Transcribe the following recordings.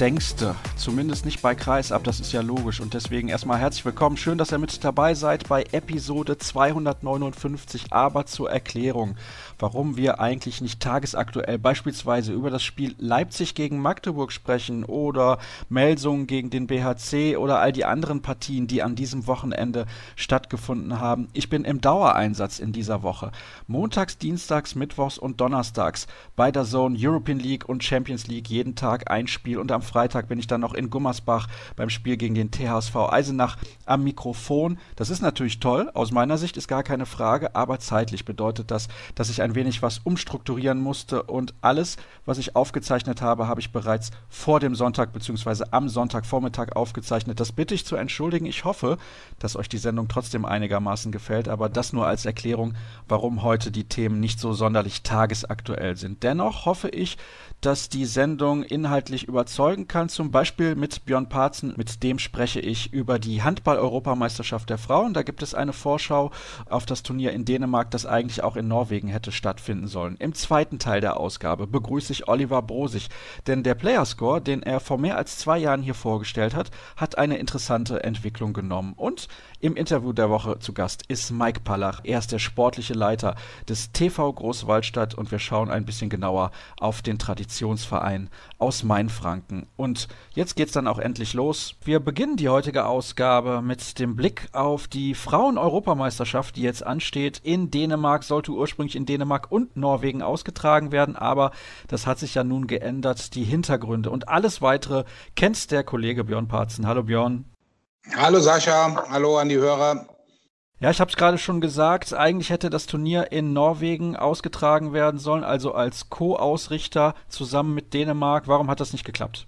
denkste. Zumindest nicht bei Kreisab, das ist ja logisch. Und deswegen erstmal herzlich willkommen. Schön, dass ihr mit dabei seid bei Episode 259. Aber zur Erklärung warum wir eigentlich nicht tagesaktuell beispielsweise über das Spiel Leipzig gegen Magdeburg sprechen oder Melsungen gegen den BHC oder all die anderen Partien, die an diesem Wochenende stattgefunden haben. Ich bin im Dauereinsatz in dieser Woche. Montags, Dienstags, Mittwochs und Donnerstags bei der Zone European League und Champions League jeden Tag ein Spiel und am Freitag bin ich dann noch in Gummersbach beim Spiel gegen den THSV Eisenach am Mikrofon. Das ist natürlich toll, aus meiner Sicht ist gar keine Frage, aber zeitlich bedeutet das, dass ich ein wenig was umstrukturieren musste und alles, was ich aufgezeichnet habe, habe ich bereits vor dem Sonntag bzw. am Sonntagvormittag aufgezeichnet. Das bitte ich zu entschuldigen. Ich hoffe, dass euch die Sendung trotzdem einigermaßen gefällt, aber das nur als Erklärung, warum heute die Themen nicht so sonderlich tagesaktuell sind. Dennoch hoffe ich, dass die Sendung inhaltlich überzeugen kann, zum Beispiel mit Björn Parzen, mit dem spreche ich über die Handball-Europameisterschaft der Frauen. Da gibt es eine Vorschau auf das Turnier in Dänemark, das eigentlich auch in Norwegen hätte stattfinden sollen. Im zweiten Teil der Ausgabe begrüße ich Oliver Brosig, denn der Playerscore, den er vor mehr als zwei Jahren hier vorgestellt hat, hat eine interessante Entwicklung genommen. Und im Interview der Woche zu Gast ist Mike Pallach. Er ist der sportliche Leiter des TV Großwaldstadt und wir schauen ein bisschen genauer auf den Traditionsverein aus Mainfranken. Und jetzt geht's dann auch endlich los. Wir beginnen die heutige Ausgabe mit dem Blick auf die Frauen-Europameisterschaft, die jetzt ansteht. In Dänemark sollte ursprünglich in Dänemark und Norwegen ausgetragen werden, aber das hat sich ja nun geändert. Die Hintergründe und alles weitere kennt der Kollege Björn Parzen. Hallo Björn. Hallo Sascha, hallo an die Hörer. Ja, ich habe es gerade schon gesagt, eigentlich hätte das Turnier in Norwegen ausgetragen werden sollen, also als Co-Ausrichter zusammen mit Dänemark. Warum hat das nicht geklappt?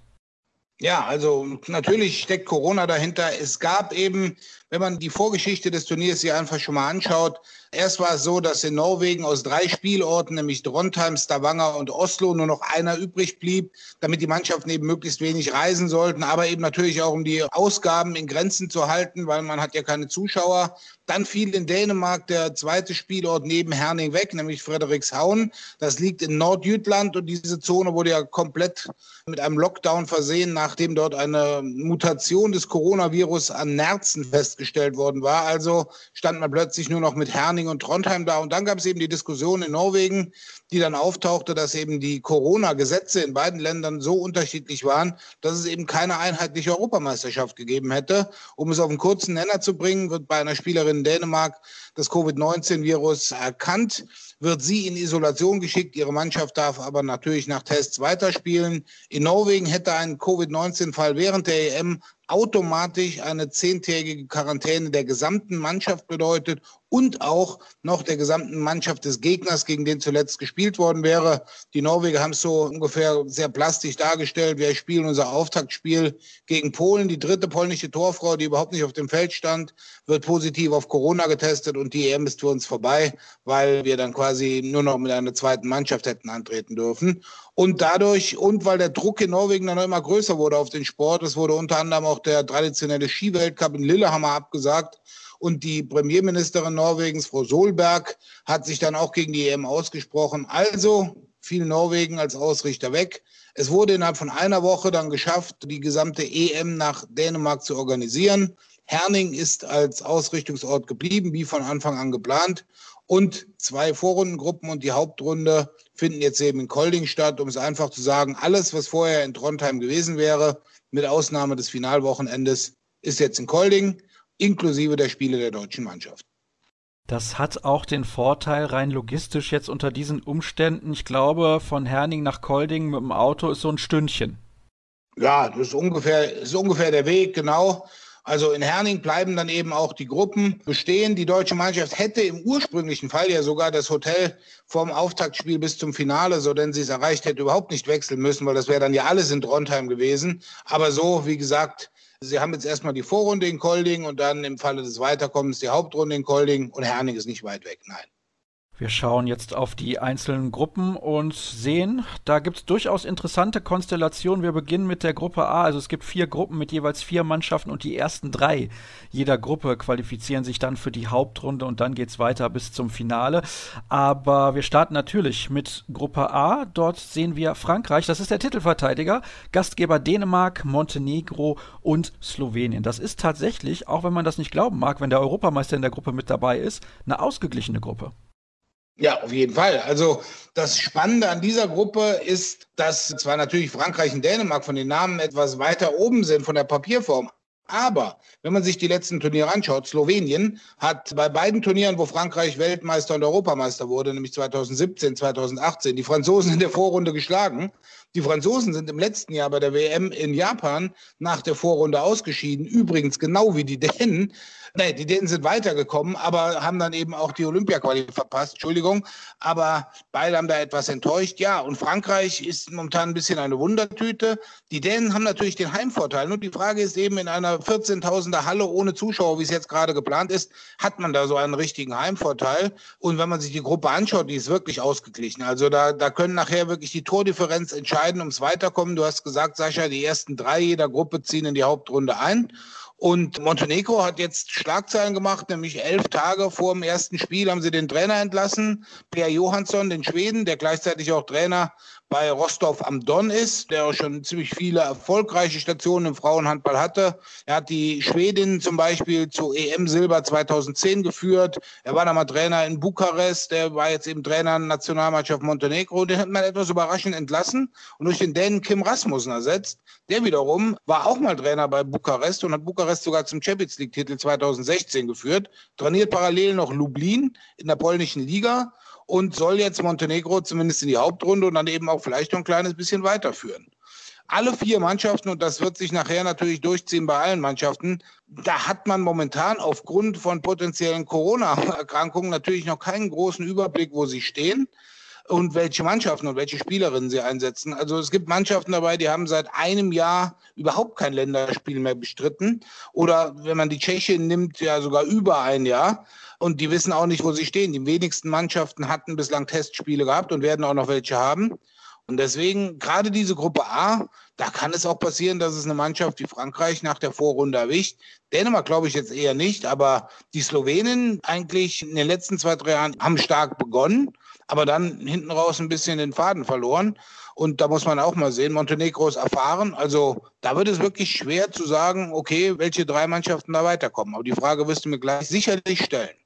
Ja, also natürlich steckt Corona dahinter. Es gab eben, wenn man die Vorgeschichte des Turniers sich einfach schon mal anschaut, erst war es so, dass in Norwegen aus drei Spielorten, nämlich Trondheim, Stavanger und Oslo, nur noch einer übrig blieb, damit die Mannschaften eben möglichst wenig reisen sollten, aber eben natürlich auch um die Ausgaben in Grenzen zu halten, weil man hat ja keine Zuschauer. Dann fiel in Dänemark der zweite Spielort neben Herning weg, nämlich Frederikshavn. Das liegt in Nordjütland und diese Zone wurde ja komplett mit einem Lockdown versehen, nachdem dort eine Mutation des Coronavirus an Nerzen festgestellt worden war. Also stand man plötzlich nur noch mit Herning und Trondheim da. Und dann gab es eben die Diskussion in Norwegen, die dann auftauchte, dass eben die Corona-Gesetze in beiden Ländern so unterschiedlich waren, dass es eben keine einheitliche Europameisterschaft gegeben hätte. Um es auf einen kurzen Nenner zu bringen, wird bei einer Spielerin in Dänemark das Covid-19-Virus erkannt, wird sie in Isolation geschickt. Ihre Mannschaft darf aber natürlich nach Tests weiterspielen. In Norwegen hätte ein Covid-19-Fall während der EM automatisch eine zehntägige Quarantäne der gesamten Mannschaft bedeutet und auch noch der gesamten Mannschaft des Gegners, gegen den zuletzt gespielt worden wäre. Die Norweger haben es so ungefähr sehr plastisch dargestellt. Wir spielen unser Auftaktspiel gegen Polen. Die dritte polnische Torfrau, die überhaupt nicht auf dem Feld stand, wird positiv auf Corona getestet und die EM ist für uns vorbei, weil wir dann quasi nur noch mit einer zweiten Mannschaft hätten antreten dürfen. Und dadurch, und weil der Druck in Norwegen dann immer größer wurde auf den Sport, es wurde unter anderem auch der traditionelle Skiweltcup in Lillehammer abgesagt. Und die Premierministerin Norwegens, Frau Solberg, hat sich dann auch gegen die EM ausgesprochen. Also fiel Norwegen als Ausrichter weg. Es wurde innerhalb von einer Woche dann geschafft, die gesamte EM nach Dänemark zu organisieren. Herning ist als Ausrichtungsort geblieben, wie von Anfang an geplant. Und zwei Vorrundengruppen und die Hauptrunde finden jetzt eben in Kolding statt, um es einfach zu sagen, alles, was vorher in Trondheim gewesen wäre, mit Ausnahme des Finalwochenendes, ist jetzt in Kolding, inklusive der Spiele der deutschen Mannschaft. Das hat auch den Vorteil rein logistisch jetzt unter diesen Umständen. Ich glaube, von Herning nach Kolding mit dem Auto ist so ein Stündchen. Ja, das ist ungefähr, ist ungefähr der Weg, genau. Also in Herning bleiben dann eben auch die Gruppen bestehen. Die deutsche Mannschaft hätte im ursprünglichen Fall ja sogar das Hotel vom Auftaktspiel bis zum Finale, so denn sie es erreicht hätte, überhaupt nicht wechseln müssen, weil das wäre dann ja alles in Trondheim gewesen. Aber so, wie gesagt, Sie haben jetzt erstmal die Vorrunde in Kolding und dann im Falle des Weiterkommens die Hauptrunde in Kolding und Herning ist nicht weit weg, nein. Wir schauen jetzt auf die einzelnen Gruppen und sehen, da gibt es durchaus interessante Konstellationen. Wir beginnen mit der Gruppe A. Also es gibt vier Gruppen mit jeweils vier Mannschaften und die ersten drei jeder Gruppe qualifizieren sich dann für die Hauptrunde und dann geht es weiter bis zum Finale. Aber wir starten natürlich mit Gruppe A. Dort sehen wir Frankreich, das ist der Titelverteidiger, Gastgeber Dänemark, Montenegro und Slowenien. Das ist tatsächlich, auch wenn man das nicht glauben mag, wenn der Europameister in der Gruppe mit dabei ist, eine ausgeglichene Gruppe. Ja, auf jeden Fall. Also das Spannende an dieser Gruppe ist, dass zwar natürlich Frankreich und Dänemark von den Namen etwas weiter oben sind von der Papierform, aber wenn man sich die letzten Turniere anschaut, Slowenien hat bei beiden Turnieren, wo Frankreich Weltmeister und Europameister wurde, nämlich 2017, 2018, die Franzosen in der Vorrunde geschlagen. Die Franzosen sind im letzten Jahr bei der WM in Japan nach der Vorrunde ausgeschieden. Übrigens genau wie die Dänen. Nee, die Dänen sind weitergekommen, aber haben dann eben auch die Olympia-Quali verpasst. Entschuldigung. Aber beide haben da etwas enttäuscht. Ja, und Frankreich ist momentan ein bisschen eine Wundertüte. Die Dänen haben natürlich den Heimvorteil. Nur die Frage ist eben in einer 14.000er Halle ohne Zuschauer, wie es jetzt gerade geplant ist, hat man da so einen richtigen Heimvorteil. Und wenn man sich die Gruppe anschaut, die ist wirklich ausgeglichen. Also da, da können nachher wirklich die Tordifferenz entscheiden ums Weiterkommen. Du hast gesagt, Sascha, die ersten drei jeder Gruppe ziehen in die Hauptrunde ein. Und Montenegro hat jetzt Schlagzeilen gemacht, nämlich elf Tage vor dem ersten Spiel haben sie den Trainer entlassen, Per Johansson, den Schweden, der gleichzeitig auch Trainer bei Rostov am Don ist, der schon ziemlich viele erfolgreiche Stationen im Frauenhandball hatte. Er hat die Schwedin zum Beispiel zu EM Silber 2010 geführt. Er war dann mal Trainer in Bukarest. Der war jetzt eben Trainer in Nationalmannschaft Montenegro. Den hat man etwas überraschend entlassen und durch den Dänen Kim Rasmussen ersetzt. Der wiederum war auch mal Trainer bei Bukarest und hat Bukarest sogar zum Champions League Titel 2016 geführt. Trainiert parallel noch Lublin in der polnischen Liga und soll jetzt Montenegro zumindest in die Hauptrunde und dann eben auch vielleicht noch ein kleines bisschen weiterführen. Alle vier Mannschaften, und das wird sich nachher natürlich durchziehen bei allen Mannschaften, da hat man momentan aufgrund von potenziellen Corona-Erkrankungen natürlich noch keinen großen Überblick, wo sie stehen und welche Mannschaften und welche Spielerinnen sie einsetzen. Also es gibt Mannschaften dabei, die haben seit einem Jahr überhaupt kein Länderspiel mehr bestritten. Oder wenn man die Tschechien nimmt, ja sogar über ein Jahr und die wissen auch nicht, wo sie stehen. Die wenigsten Mannschaften hatten bislang Testspiele gehabt und werden auch noch welche haben. Und deswegen, gerade diese Gruppe A, da kann es auch passieren, dass es eine Mannschaft wie Frankreich nach der Vorrunde erwischt. Dänemark glaube ich jetzt eher nicht, aber die Slowenen eigentlich in den letzten zwei, drei Jahren haben stark begonnen, aber dann hinten raus ein bisschen den Faden verloren. Und da muss man auch mal sehen, Montenegro ist erfahren. Also da wird es wirklich schwer zu sagen, okay, welche drei Mannschaften da weiterkommen. Aber die Frage wirst du mir gleich sicherlich stellen.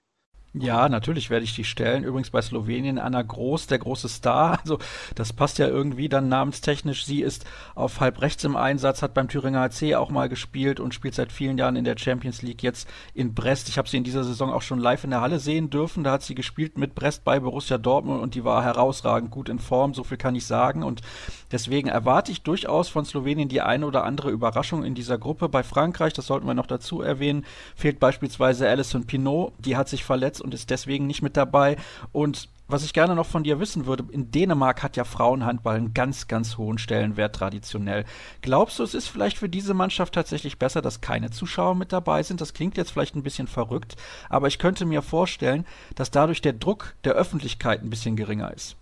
Ja, natürlich werde ich die stellen. Übrigens bei Slowenien Anna Groß, der große Star. Also das passt ja irgendwie dann namenstechnisch. Sie ist auf halb rechts im Einsatz, hat beim Thüringer HC auch mal gespielt und spielt seit vielen Jahren in der Champions League jetzt in Brest. Ich habe sie in dieser Saison auch schon live in der Halle sehen dürfen. Da hat sie gespielt mit Brest bei Borussia Dortmund und die war herausragend gut in Form. So viel kann ich sagen. Und deswegen erwarte ich durchaus von Slowenien die eine oder andere Überraschung in dieser Gruppe. Bei Frankreich, das sollten wir noch dazu erwähnen, fehlt beispielsweise Alison Pinot. Die hat sich verletzt und ist deswegen nicht mit dabei. Und was ich gerne noch von dir wissen würde, in Dänemark hat ja Frauenhandball einen ganz, ganz hohen Stellenwert traditionell. Glaubst du, es ist vielleicht für diese Mannschaft tatsächlich besser, dass keine Zuschauer mit dabei sind? Das klingt jetzt vielleicht ein bisschen verrückt, aber ich könnte mir vorstellen, dass dadurch der Druck der Öffentlichkeit ein bisschen geringer ist.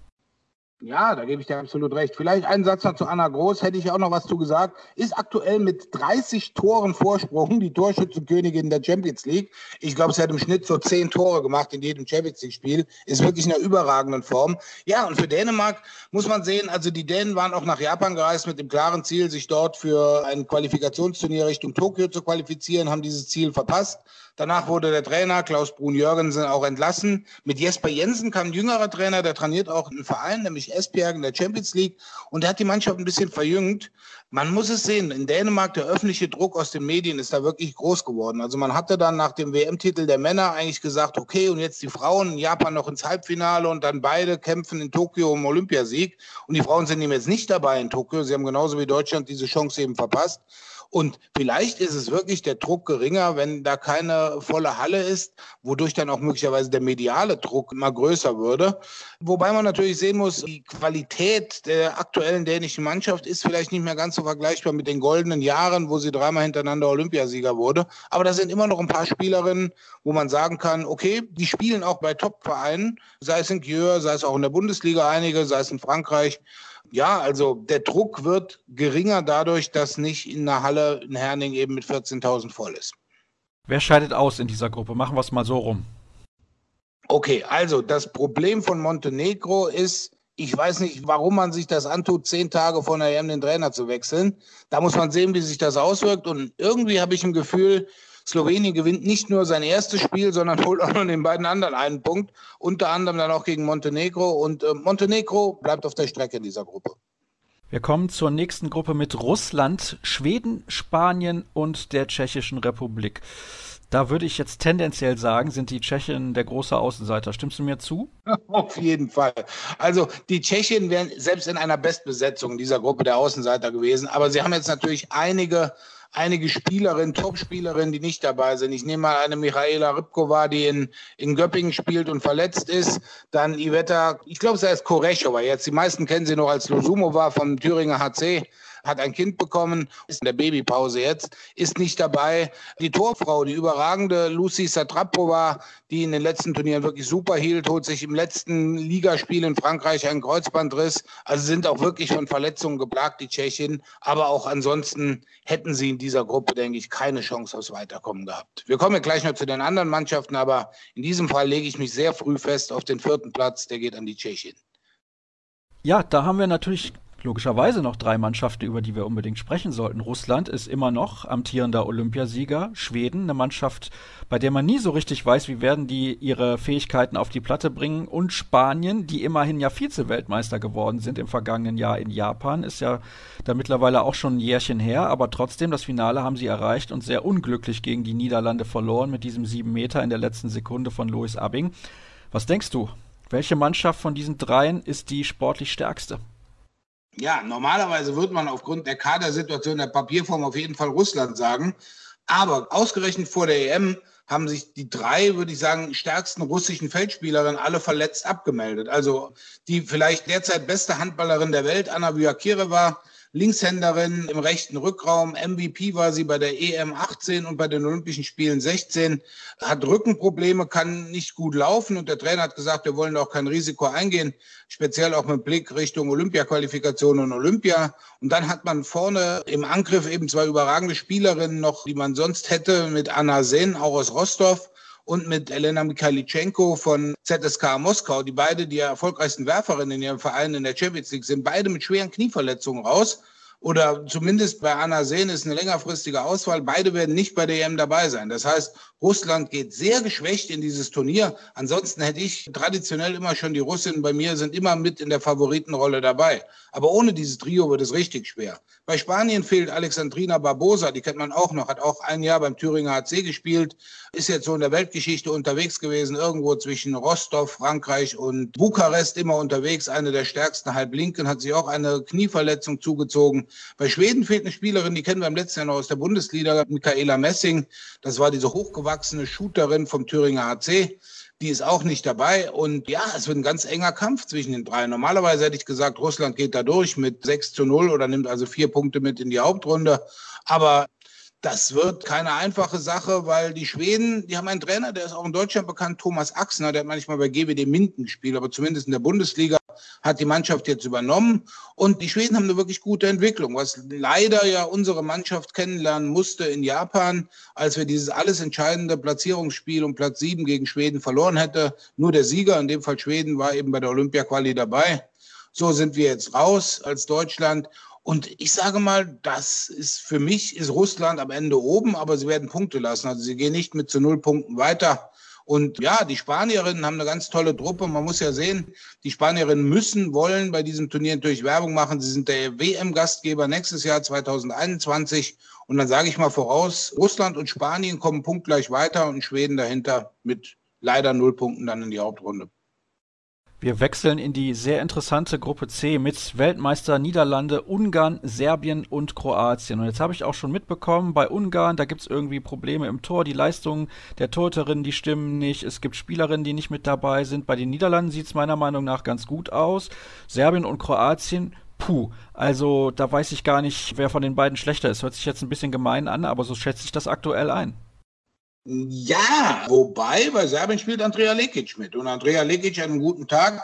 Ja, da gebe ich dir absolut recht. Vielleicht einen Satz noch zu Anna Groß, hätte ich auch noch was zu gesagt. Ist aktuell mit 30 Toren Vorsprung die Torschützenkönigin der Champions League. Ich glaube, sie hat im Schnitt so 10 Tore gemacht in jedem Champions League-Spiel. Ist wirklich in einer überragenden Form. Ja, und für Dänemark muss man sehen, also die Dänen waren auch nach Japan gereist mit dem klaren Ziel, sich dort für ein Qualifikationsturnier Richtung Tokio zu qualifizieren, haben dieses Ziel verpasst. Danach wurde der Trainer Klaus Brun-Jürgensen auch entlassen. Mit Jesper Jensen kam ein jüngerer Trainer, der trainiert auch einen Verein, nämlich Esbjerg in der Champions League. Und der hat die Mannschaft ein bisschen verjüngt. Man muss es sehen, in Dänemark der öffentliche Druck aus den Medien ist da wirklich groß geworden. Also man hatte dann nach dem WM-Titel der Männer eigentlich gesagt, okay, und jetzt die Frauen in Japan noch ins Halbfinale und dann beide kämpfen in Tokio um Olympiasieg. Und die Frauen sind eben jetzt nicht dabei in Tokio. Sie haben genauso wie Deutschland diese Chance eben verpasst. Und vielleicht ist es wirklich der Druck geringer, wenn da keine volle Halle ist, wodurch dann auch möglicherweise der mediale Druck immer größer würde. Wobei man natürlich sehen muss, die Qualität der aktuellen dänischen Mannschaft ist vielleicht nicht mehr ganz so vergleichbar mit den goldenen Jahren, wo sie dreimal hintereinander Olympiasieger wurde. Aber da sind immer noch ein paar Spielerinnen, wo man sagen kann, okay, die spielen auch bei Top-Vereinen, sei es in Gjör, sei es auch in der Bundesliga einige, sei es in Frankreich. Ja, also der Druck wird geringer dadurch, dass nicht in der Halle in Herning eben mit 14.000 voll ist. Wer scheidet aus in dieser Gruppe? Machen wir es mal so rum. Okay, also das Problem von Montenegro ist, ich weiß nicht, warum man sich das antut, zehn Tage vor der EM den Trainer zu wechseln. Da muss man sehen, wie sich das auswirkt. Und irgendwie habe ich ein Gefühl, Slowenien gewinnt nicht nur sein erstes Spiel, sondern holt auch noch den beiden anderen einen Punkt, unter anderem dann auch gegen Montenegro. Und äh, Montenegro bleibt auf der Strecke in dieser Gruppe. Wir kommen zur nächsten Gruppe mit Russland, Schweden, Spanien und der Tschechischen Republik. Da würde ich jetzt tendenziell sagen, sind die Tschechen der große Außenseiter. Stimmst du mir zu? Auf jeden Fall. Also die Tschechen wären selbst in einer Bestbesetzung dieser Gruppe der Außenseiter gewesen. Aber sie haben jetzt natürlich einige einige Spielerinnen, Top-Spielerinnen, die nicht dabei sind. Ich nehme mal eine Michaela Rybkova, die in, in Göppingen spielt und verletzt ist. Dann Iveta, ich glaube, sie heißt Korechova jetzt. Die meisten kennen sie noch als Losumova vom Thüringer HC hat ein Kind bekommen, ist in der Babypause jetzt, ist nicht dabei. Die Torfrau, die überragende Lucy Satrapova, die in den letzten Turnieren wirklich super hielt, holt sich im letzten Ligaspiel in Frankreich einen Kreuzbandriss. Also sind auch wirklich von Verletzungen geplagt, die Tschechien. Aber auch ansonsten hätten sie in dieser Gruppe, denke ich, keine Chance aufs Weiterkommen gehabt. Wir kommen ja gleich noch zu den anderen Mannschaften, aber in diesem Fall lege ich mich sehr früh fest auf den vierten Platz. Der geht an die Tschechien. Ja, da haben wir natürlich logischerweise noch drei Mannschaften, über die wir unbedingt sprechen sollten. Russland ist immer noch amtierender Olympiasieger. Schweden, eine Mannschaft, bei der man nie so richtig weiß, wie werden die ihre Fähigkeiten auf die Platte bringen. Und Spanien, die immerhin ja Vize-Weltmeister geworden sind im vergangenen Jahr in Japan, ist ja da mittlerweile auch schon ein Jährchen her. Aber trotzdem, das Finale haben sie erreicht und sehr unglücklich gegen die Niederlande verloren mit diesem sieben Meter in der letzten Sekunde von Louis Abing. Was denkst du? Welche Mannschaft von diesen dreien ist die sportlich stärkste? Ja, normalerweise würde man aufgrund der Kadersituation der Papierform auf jeden Fall Russland sagen. Aber ausgerechnet vor der EM haben sich die drei, würde ich sagen, stärksten russischen Feldspielerinnen alle verletzt abgemeldet. Also die vielleicht derzeit beste Handballerin der Welt, Anna Vyakireva, Linkshänderin im rechten Rückraum. MVP war sie bei der EM 18 und bei den Olympischen Spielen 16. Hat Rückenprobleme, kann nicht gut laufen und der Trainer hat gesagt, wir wollen auch kein Risiko eingehen, speziell auch mit Blick Richtung Olympiaqualifikation und Olympia. Und dann hat man vorne im Angriff eben zwei überragende Spielerinnen noch, die man sonst hätte, mit Anna Sen, auch aus Rostov und mit Elena Mikhailichenko von ZSK Moskau, die beide die erfolgreichsten Werferinnen in ihrem Verein in der Champions League sind, beide mit schweren Knieverletzungen raus oder zumindest bei Anna Sehn ist eine längerfristige Auswahl. Beide werden nicht bei der EM dabei sein. Das heißt, Russland geht sehr geschwächt in dieses Turnier. Ansonsten hätte ich traditionell immer schon die Russinnen bei mir sind immer mit in der Favoritenrolle dabei. Aber ohne dieses Trio wird es richtig schwer. Bei Spanien fehlt Alexandrina Barbosa, die kennt man auch noch, hat auch ein Jahr beim Thüringer HC gespielt, ist jetzt so in der Weltgeschichte unterwegs gewesen, irgendwo zwischen Rostov, Frankreich und Bukarest immer unterwegs, eine der stärksten Halblinken, hat sich auch eine Knieverletzung zugezogen. Bei Schweden fehlt eine Spielerin, die kennen wir im letzten Jahr noch aus der Bundesliga, Michaela Messing. Das war diese hochgewachsene Shooterin vom Thüringer HC. Die ist auch nicht dabei. Und ja, es wird ein ganz enger Kampf zwischen den drei. Normalerweise hätte ich gesagt, Russland geht da durch mit 6 zu 0 oder nimmt also vier Punkte mit in die Hauptrunde. Aber das wird keine einfache Sache, weil die Schweden, die haben einen Trainer, der ist auch in Deutschland bekannt, Thomas Axner, der hat manchmal bei GWD Minden gespielt, aber zumindest in der Bundesliga hat die Mannschaft jetzt übernommen. Und die Schweden haben eine wirklich gute Entwicklung, was leider ja unsere Mannschaft kennenlernen musste in Japan, als wir dieses alles entscheidende Platzierungsspiel um Platz sieben gegen Schweden verloren hätte. Nur der Sieger, in dem Fall Schweden, war eben bei der Olympia-Quali dabei. So sind wir jetzt raus als Deutschland. Und ich sage mal, das ist für mich ist Russland am Ende oben, aber sie werden Punkte lassen. Also sie gehen nicht mit zu null Punkten weiter. Und ja, die Spanierinnen haben eine ganz tolle Truppe. Man muss ja sehen, die Spanierinnen müssen, wollen bei diesem Turnier natürlich Werbung machen. Sie sind der WM-Gastgeber nächstes Jahr 2021. Und dann sage ich mal voraus, Russland und Spanien kommen punktgleich weiter und Schweden dahinter mit leider null Punkten dann in die Hauptrunde. Wir wechseln in die sehr interessante Gruppe C mit Weltmeister Niederlande, Ungarn, Serbien und Kroatien. Und jetzt habe ich auch schon mitbekommen, bei Ungarn, da gibt es irgendwie Probleme im Tor. Die Leistungen der Torhüterinnen, die stimmen nicht. Es gibt Spielerinnen, die nicht mit dabei sind. Bei den Niederlanden sieht es meiner Meinung nach ganz gut aus. Serbien und Kroatien, puh. Also da weiß ich gar nicht, wer von den beiden schlechter ist. Hört sich jetzt ein bisschen gemein an, aber so schätze ich das aktuell ein. Ja, wobei bei Serbien spielt Andrea Lekic mit. Und Andrea Lekic hat einen guten Tag,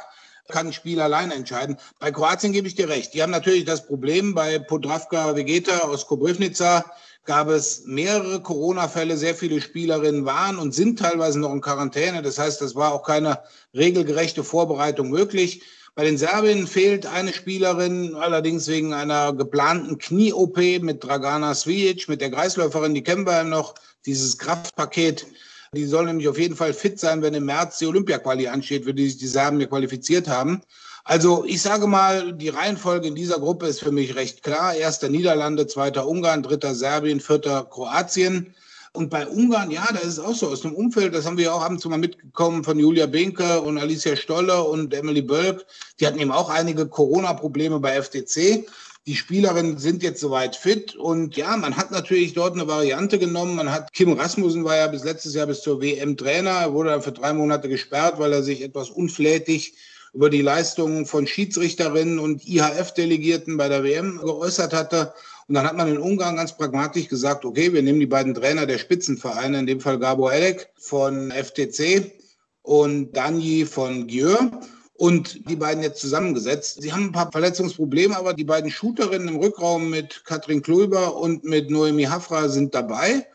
kann ein Spiel allein entscheiden. Bei Kroatien gebe ich dir recht. Die haben natürlich das Problem, bei Podravka Vegeta aus Kobrivnica gab es mehrere Corona-Fälle. Sehr viele Spielerinnen waren und sind teilweise noch in Quarantäne. Das heißt, das war auch keine regelgerechte Vorbereitung möglich. Bei den Serbinnen fehlt eine Spielerin, allerdings wegen einer geplanten Knie-OP mit Dragana Svijic, mit der Kreisläuferin, die kennen wir noch dieses Kraftpaket. Die soll nämlich auf jeden Fall fit sein, wenn im März die Olympia-Quali ansteht, für die sich die Serben hier qualifiziert haben. Also ich sage mal, die Reihenfolge in dieser Gruppe ist für mich recht klar. Erster Niederlande, zweiter Ungarn, dritter Serbien, vierter Kroatien. Und bei Ungarn, ja, da ist es auch so aus dem Umfeld, das haben wir ja auch ab und zu mal mitgekommen von Julia Benke und Alicia Stolle und Emily Bölk. Die hatten eben auch einige Corona-Probleme bei FTC. Die Spielerinnen sind jetzt soweit fit und ja, man hat natürlich dort eine Variante genommen. Man hat Kim Rasmussen war ja bis letztes Jahr bis zur WM Trainer, er wurde dann für drei Monate gesperrt, weil er sich etwas unflätig über die Leistungen von Schiedsrichterinnen und IHF-Delegierten bei der WM geäußert hatte. Und dann hat man in Ungarn ganz pragmatisch gesagt, okay, wir nehmen die beiden Trainer der Spitzenvereine, in dem Fall Gabor Elek von FTC und Danji von Gjör und die beiden jetzt zusammengesetzt. Sie haben ein paar Verletzungsprobleme, aber die beiden Shooterinnen im Rückraum mit Katrin Klöber und mit Noemi Hafra sind dabei.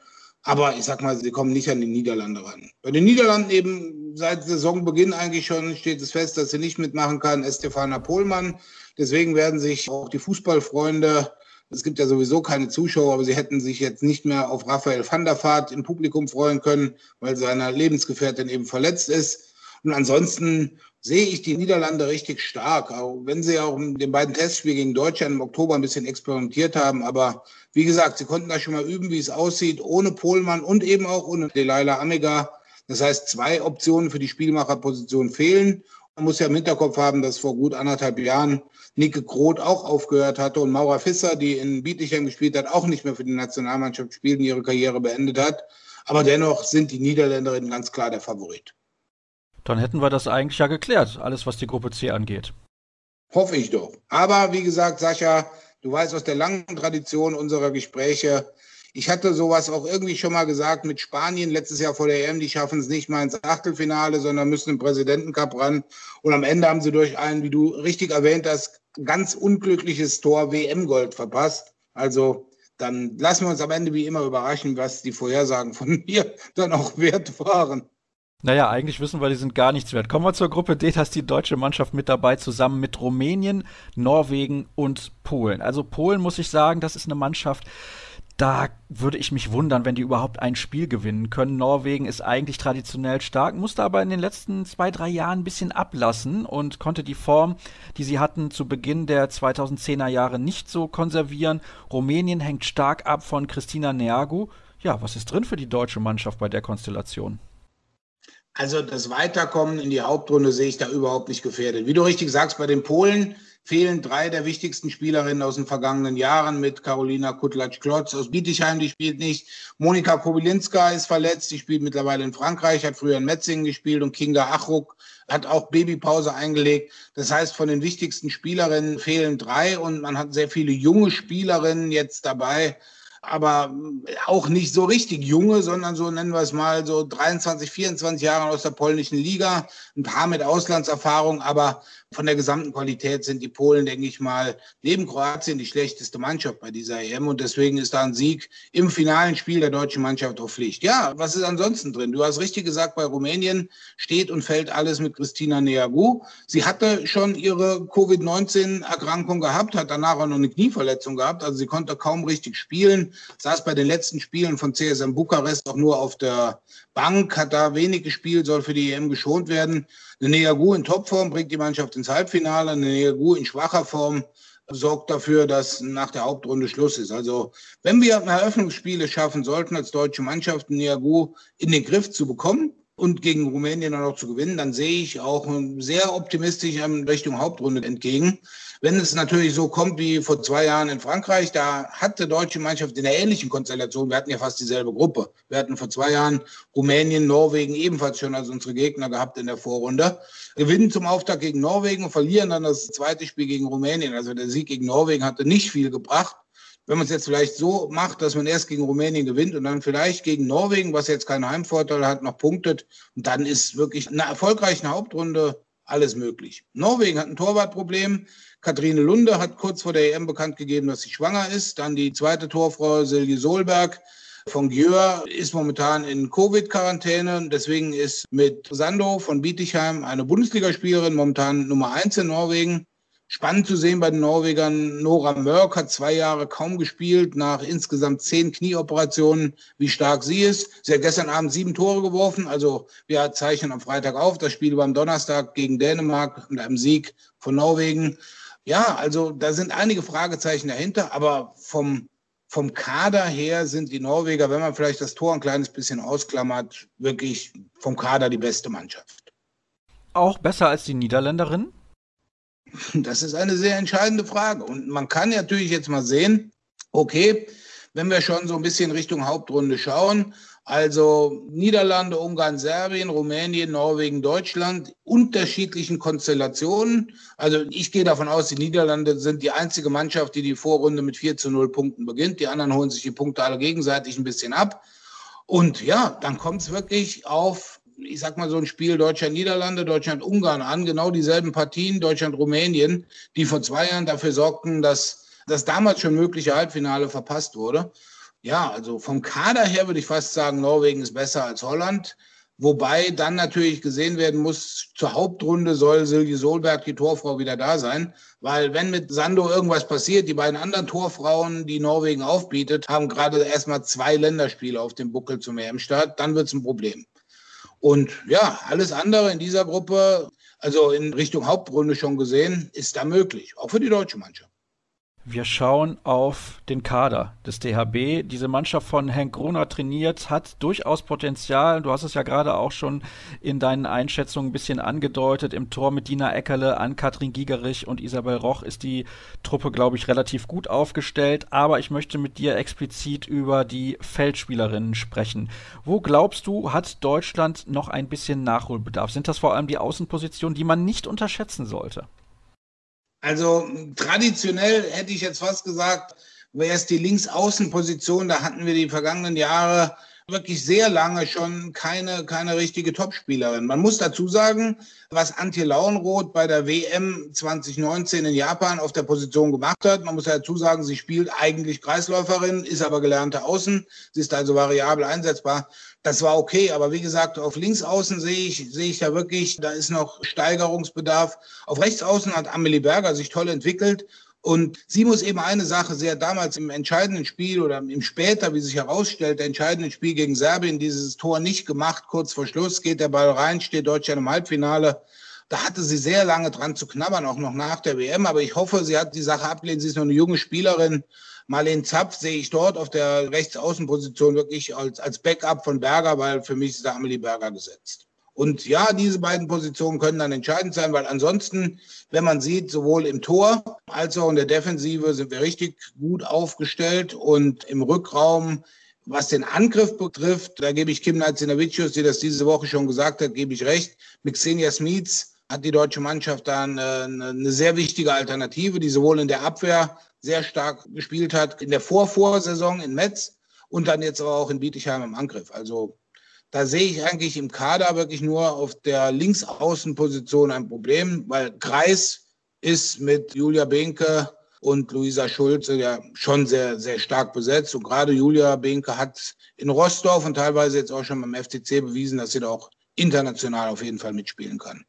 Aber ich sag mal, sie kommen nicht an die Niederlande ran. Bei den Niederlanden eben seit Saisonbeginn eigentlich schon steht es fest, dass sie nicht mitmachen kann, Estefana Pohlmann. Deswegen werden sich auch die Fußballfreunde, es gibt ja sowieso keine Zuschauer, aber sie hätten sich jetzt nicht mehr auf Raphael van der Vaart im Publikum freuen können, weil seine Lebensgefährtin eben verletzt ist. Und ansonsten sehe ich die Niederlande richtig stark, auch wenn sie auch in den beiden Testspielen gegen Deutschland im Oktober ein bisschen experimentiert haben. Aber wie gesagt, sie konnten da schon mal üben, wie es aussieht, ohne Pohlmann und eben auch ohne Delilah Amiga. Das heißt, zwei Optionen für die Spielmacherposition fehlen. Man muss ja im Hinterkopf haben, dass vor gut anderthalb Jahren Nike Groth auch aufgehört hatte und Maura Fisser, die in Bietigheim gespielt hat, auch nicht mehr für die Nationalmannschaft spielt und ihre Karriere beendet hat. Aber dennoch sind die Niederländerinnen ganz klar der Favorit. Dann hätten wir das eigentlich ja geklärt, alles was die Gruppe C angeht. Hoffe ich doch. Aber wie gesagt, Sascha, du weißt aus der langen Tradition unserer Gespräche, ich hatte sowas auch irgendwie schon mal gesagt mit Spanien letztes Jahr vor der EM, die schaffen es nicht mal ins Achtelfinale, sondern müssen im Präsidentencup ran. Und am Ende haben sie durch ein, wie du richtig erwähnt hast, ganz unglückliches Tor WM-Gold verpasst. Also dann lassen wir uns am Ende wie immer überraschen, was die Vorhersagen von mir dann auch wert waren. Naja, eigentlich wissen wir, die sind gar nichts wert. Kommen wir zur Gruppe D, da ist die deutsche Mannschaft mit dabei, zusammen mit Rumänien, Norwegen und Polen. Also Polen, muss ich sagen, das ist eine Mannschaft, da würde ich mich wundern, wenn die überhaupt ein Spiel gewinnen können. Norwegen ist eigentlich traditionell stark, musste aber in den letzten zwei, drei Jahren ein bisschen ablassen und konnte die Form, die sie hatten zu Beginn der 2010er Jahre nicht so konservieren. Rumänien hängt stark ab von Christina Neagu. Ja, was ist drin für die deutsche Mannschaft bei der Konstellation? Also das Weiterkommen in die Hauptrunde sehe ich da überhaupt nicht gefährdet. Wie du richtig sagst, bei den Polen fehlen drei der wichtigsten Spielerinnen aus den vergangenen Jahren mit Karolina Kutlatsch-Klotz aus Bietigheim, die spielt nicht. Monika Kobylinska ist verletzt, die spielt mittlerweile in Frankreich, hat früher in Metzingen gespielt. Und Kinga Achruk hat auch Babypause eingelegt. Das heißt, von den wichtigsten Spielerinnen fehlen drei. Und man hat sehr viele junge Spielerinnen jetzt dabei aber auch nicht so richtig junge, sondern so nennen wir es mal so 23, 24 Jahre aus der polnischen Liga, ein paar mit Auslandserfahrung, aber von der gesamten Qualität sind die Polen, denke ich mal, neben Kroatien die schlechteste Mannschaft bei dieser EM und deswegen ist da ein Sieg im finalen Spiel der deutschen Mannschaft auf Pflicht. Ja, was ist ansonsten drin? Du hast richtig gesagt, bei Rumänien steht und fällt alles mit Christina Neagu. Sie hatte schon ihre Covid-19-Erkrankung gehabt, hat danach auch noch eine Knieverletzung gehabt, also sie konnte kaum richtig spielen saß bei den letzten Spielen von CSM Bukarest auch nur auf der Bank, hat da wenig gespielt, soll für die EM geschont werden. Eine Neagu in Topform bringt die Mannschaft ins Halbfinale, eine Neagu in schwacher Form sorgt dafür, dass nach der Hauptrunde Schluss ist. Also wenn wir Eröffnungsspiele schaffen sollten, als deutsche Mannschaft Niagu in den Griff zu bekommen und gegen Rumänien dann auch zu gewinnen, dann sehe ich auch sehr optimistisch in Richtung Hauptrunde entgegen. Wenn es natürlich so kommt wie vor zwei Jahren in Frankreich, da hatte deutsche Mannschaft in einer ähnlichen Konstellation, wir hatten ja fast dieselbe Gruppe. Wir hatten vor zwei Jahren Rumänien, Norwegen ebenfalls schon als unsere Gegner gehabt in der Vorrunde. Gewinnen zum Auftakt gegen Norwegen und verlieren dann das zweite Spiel gegen Rumänien. Also der Sieg gegen Norwegen hatte nicht viel gebracht wenn man es jetzt vielleicht so macht, dass man erst gegen Rumänien gewinnt und dann vielleicht gegen Norwegen, was jetzt keinen Heimvorteil hat, noch punktet, und dann ist wirklich eine erfolgreiche Hauptrunde alles möglich. Norwegen hat ein Torwartproblem. Kathrine Lunde hat kurz vor der EM bekannt gegeben, dass sie schwanger ist. Dann die zweite Torfrau Silje Solberg von Gjör ist momentan in Covid-Quarantäne. Deswegen ist mit Sando von Bietigheim eine Bundesligaspielerin momentan Nummer eins in Norwegen. Spannend zu sehen bei den Norwegern. Nora Mörk hat zwei Jahre kaum gespielt, nach insgesamt zehn Knieoperationen, wie stark sie ist. Sie hat gestern Abend sieben Tore geworfen. Also wir zeichnen am Freitag auf. Das Spiel war am Donnerstag gegen Dänemark mit einem Sieg von Norwegen. Ja, also da sind einige Fragezeichen dahinter, aber vom, vom Kader her sind die Norweger, wenn man vielleicht das Tor ein kleines bisschen ausklammert, wirklich vom Kader die beste Mannschaft. Auch besser als die Niederländerinnen? Das ist eine sehr entscheidende Frage. Und man kann natürlich jetzt mal sehen, okay, wenn wir schon so ein bisschen Richtung Hauptrunde schauen, also Niederlande, Ungarn, Serbien, Rumänien, Norwegen, Deutschland, unterschiedlichen Konstellationen. Also ich gehe davon aus, die Niederlande sind die einzige Mannschaft, die die Vorrunde mit 4 zu 0 Punkten beginnt. Die anderen holen sich die Punkte alle gegenseitig ein bisschen ab. Und ja, dann kommt es wirklich auf, ich sag mal so ein Spiel Deutschland-Niederlande, Deutschland-Ungarn an. Genau dieselben Partien, Deutschland-Rumänien, die vor zwei Jahren dafür sorgten, dass das damals schon mögliche Halbfinale verpasst wurde. Ja, also vom Kader her würde ich fast sagen, Norwegen ist besser als Holland. Wobei dann natürlich gesehen werden muss, zur Hauptrunde soll Silje Solberg, die Torfrau, wieder da sein. Weil wenn mit Sando irgendwas passiert, die beiden anderen Torfrauen, die Norwegen aufbietet, haben gerade erstmal zwei Länderspiele auf dem Buckel zum EM-Start, dann wird es ein Problem. Und ja, alles andere in dieser Gruppe, also in Richtung Hauptrunde schon gesehen, ist da möglich, auch für die deutsche Mannschaft. Wir schauen auf den Kader des DHB. Diese Mannschaft von Henk Gruner trainiert, hat durchaus Potenzial. Du hast es ja gerade auch schon in deinen Einschätzungen ein bisschen angedeutet. Im Tor mit Dina Eckerle, an Katrin Gigerich und Isabel Roch ist die Truppe, glaube ich, relativ gut aufgestellt. Aber ich möchte mit dir explizit über die Feldspielerinnen sprechen. Wo glaubst du, hat Deutschland noch ein bisschen Nachholbedarf? Sind das vor allem die Außenpositionen, die man nicht unterschätzen sollte? Also traditionell hätte ich jetzt fast gesagt, wäre es die Linksaußenposition, da hatten wir die vergangenen Jahre wirklich sehr lange schon keine, keine richtige Topspielerin. Man muss dazu sagen, was Antje Lauenroth bei der WM 2019 in Japan auf der Position gemacht hat. Man muss dazu sagen, sie spielt eigentlich Kreisläuferin, ist aber gelernte Außen. Sie ist also variabel einsetzbar. Das war okay, aber wie gesagt, auf Linksaußen sehe ich, sehe ich da wirklich, da ist noch Steigerungsbedarf. Auf Rechtsaußen hat Amelie Berger sich toll entwickelt und sie muss eben eine Sache, sehr damals im entscheidenden Spiel oder im später, wie sich herausstellt, der entscheidende Spiel gegen Serbien, dieses Tor nicht gemacht. Kurz vor Schluss geht der Ball rein, steht Deutschland im Halbfinale. Da hatte sie sehr lange dran zu knabbern, auch noch nach der WM. Aber ich hoffe, sie hat die Sache abgelehnt. Sie ist noch eine junge Spielerin. Marlene Zapf sehe ich dort auf der Rechtsaußenposition wirklich als, als Backup von Berger, weil für mich ist da Amelie Berger gesetzt. Und ja, diese beiden Positionen können dann entscheidend sein, weil ansonsten, wenn man sieht, sowohl im Tor als auch in der Defensive sind wir richtig gut aufgestellt und im Rückraum, was den Angriff betrifft, da gebe ich Kim Nazinavicius, die das diese Woche schon gesagt hat, gebe ich recht. Mit Xenia Smits hat die deutsche Mannschaft dann eine, eine sehr wichtige Alternative, die sowohl in der Abwehr sehr stark gespielt hat, in der Vorvorsaison in Metz und dann jetzt auch in Bietigheim im Angriff. Also da sehe ich eigentlich im Kader wirklich nur auf der Linksaußenposition ein Problem, weil Kreis ist mit Julia Behnke und Luisa Schulze ja schon sehr, sehr stark besetzt. Und gerade Julia Behnke hat in Rostorf und teilweise jetzt auch schon beim FCC bewiesen, dass sie da auch international auf jeden Fall mitspielen kann.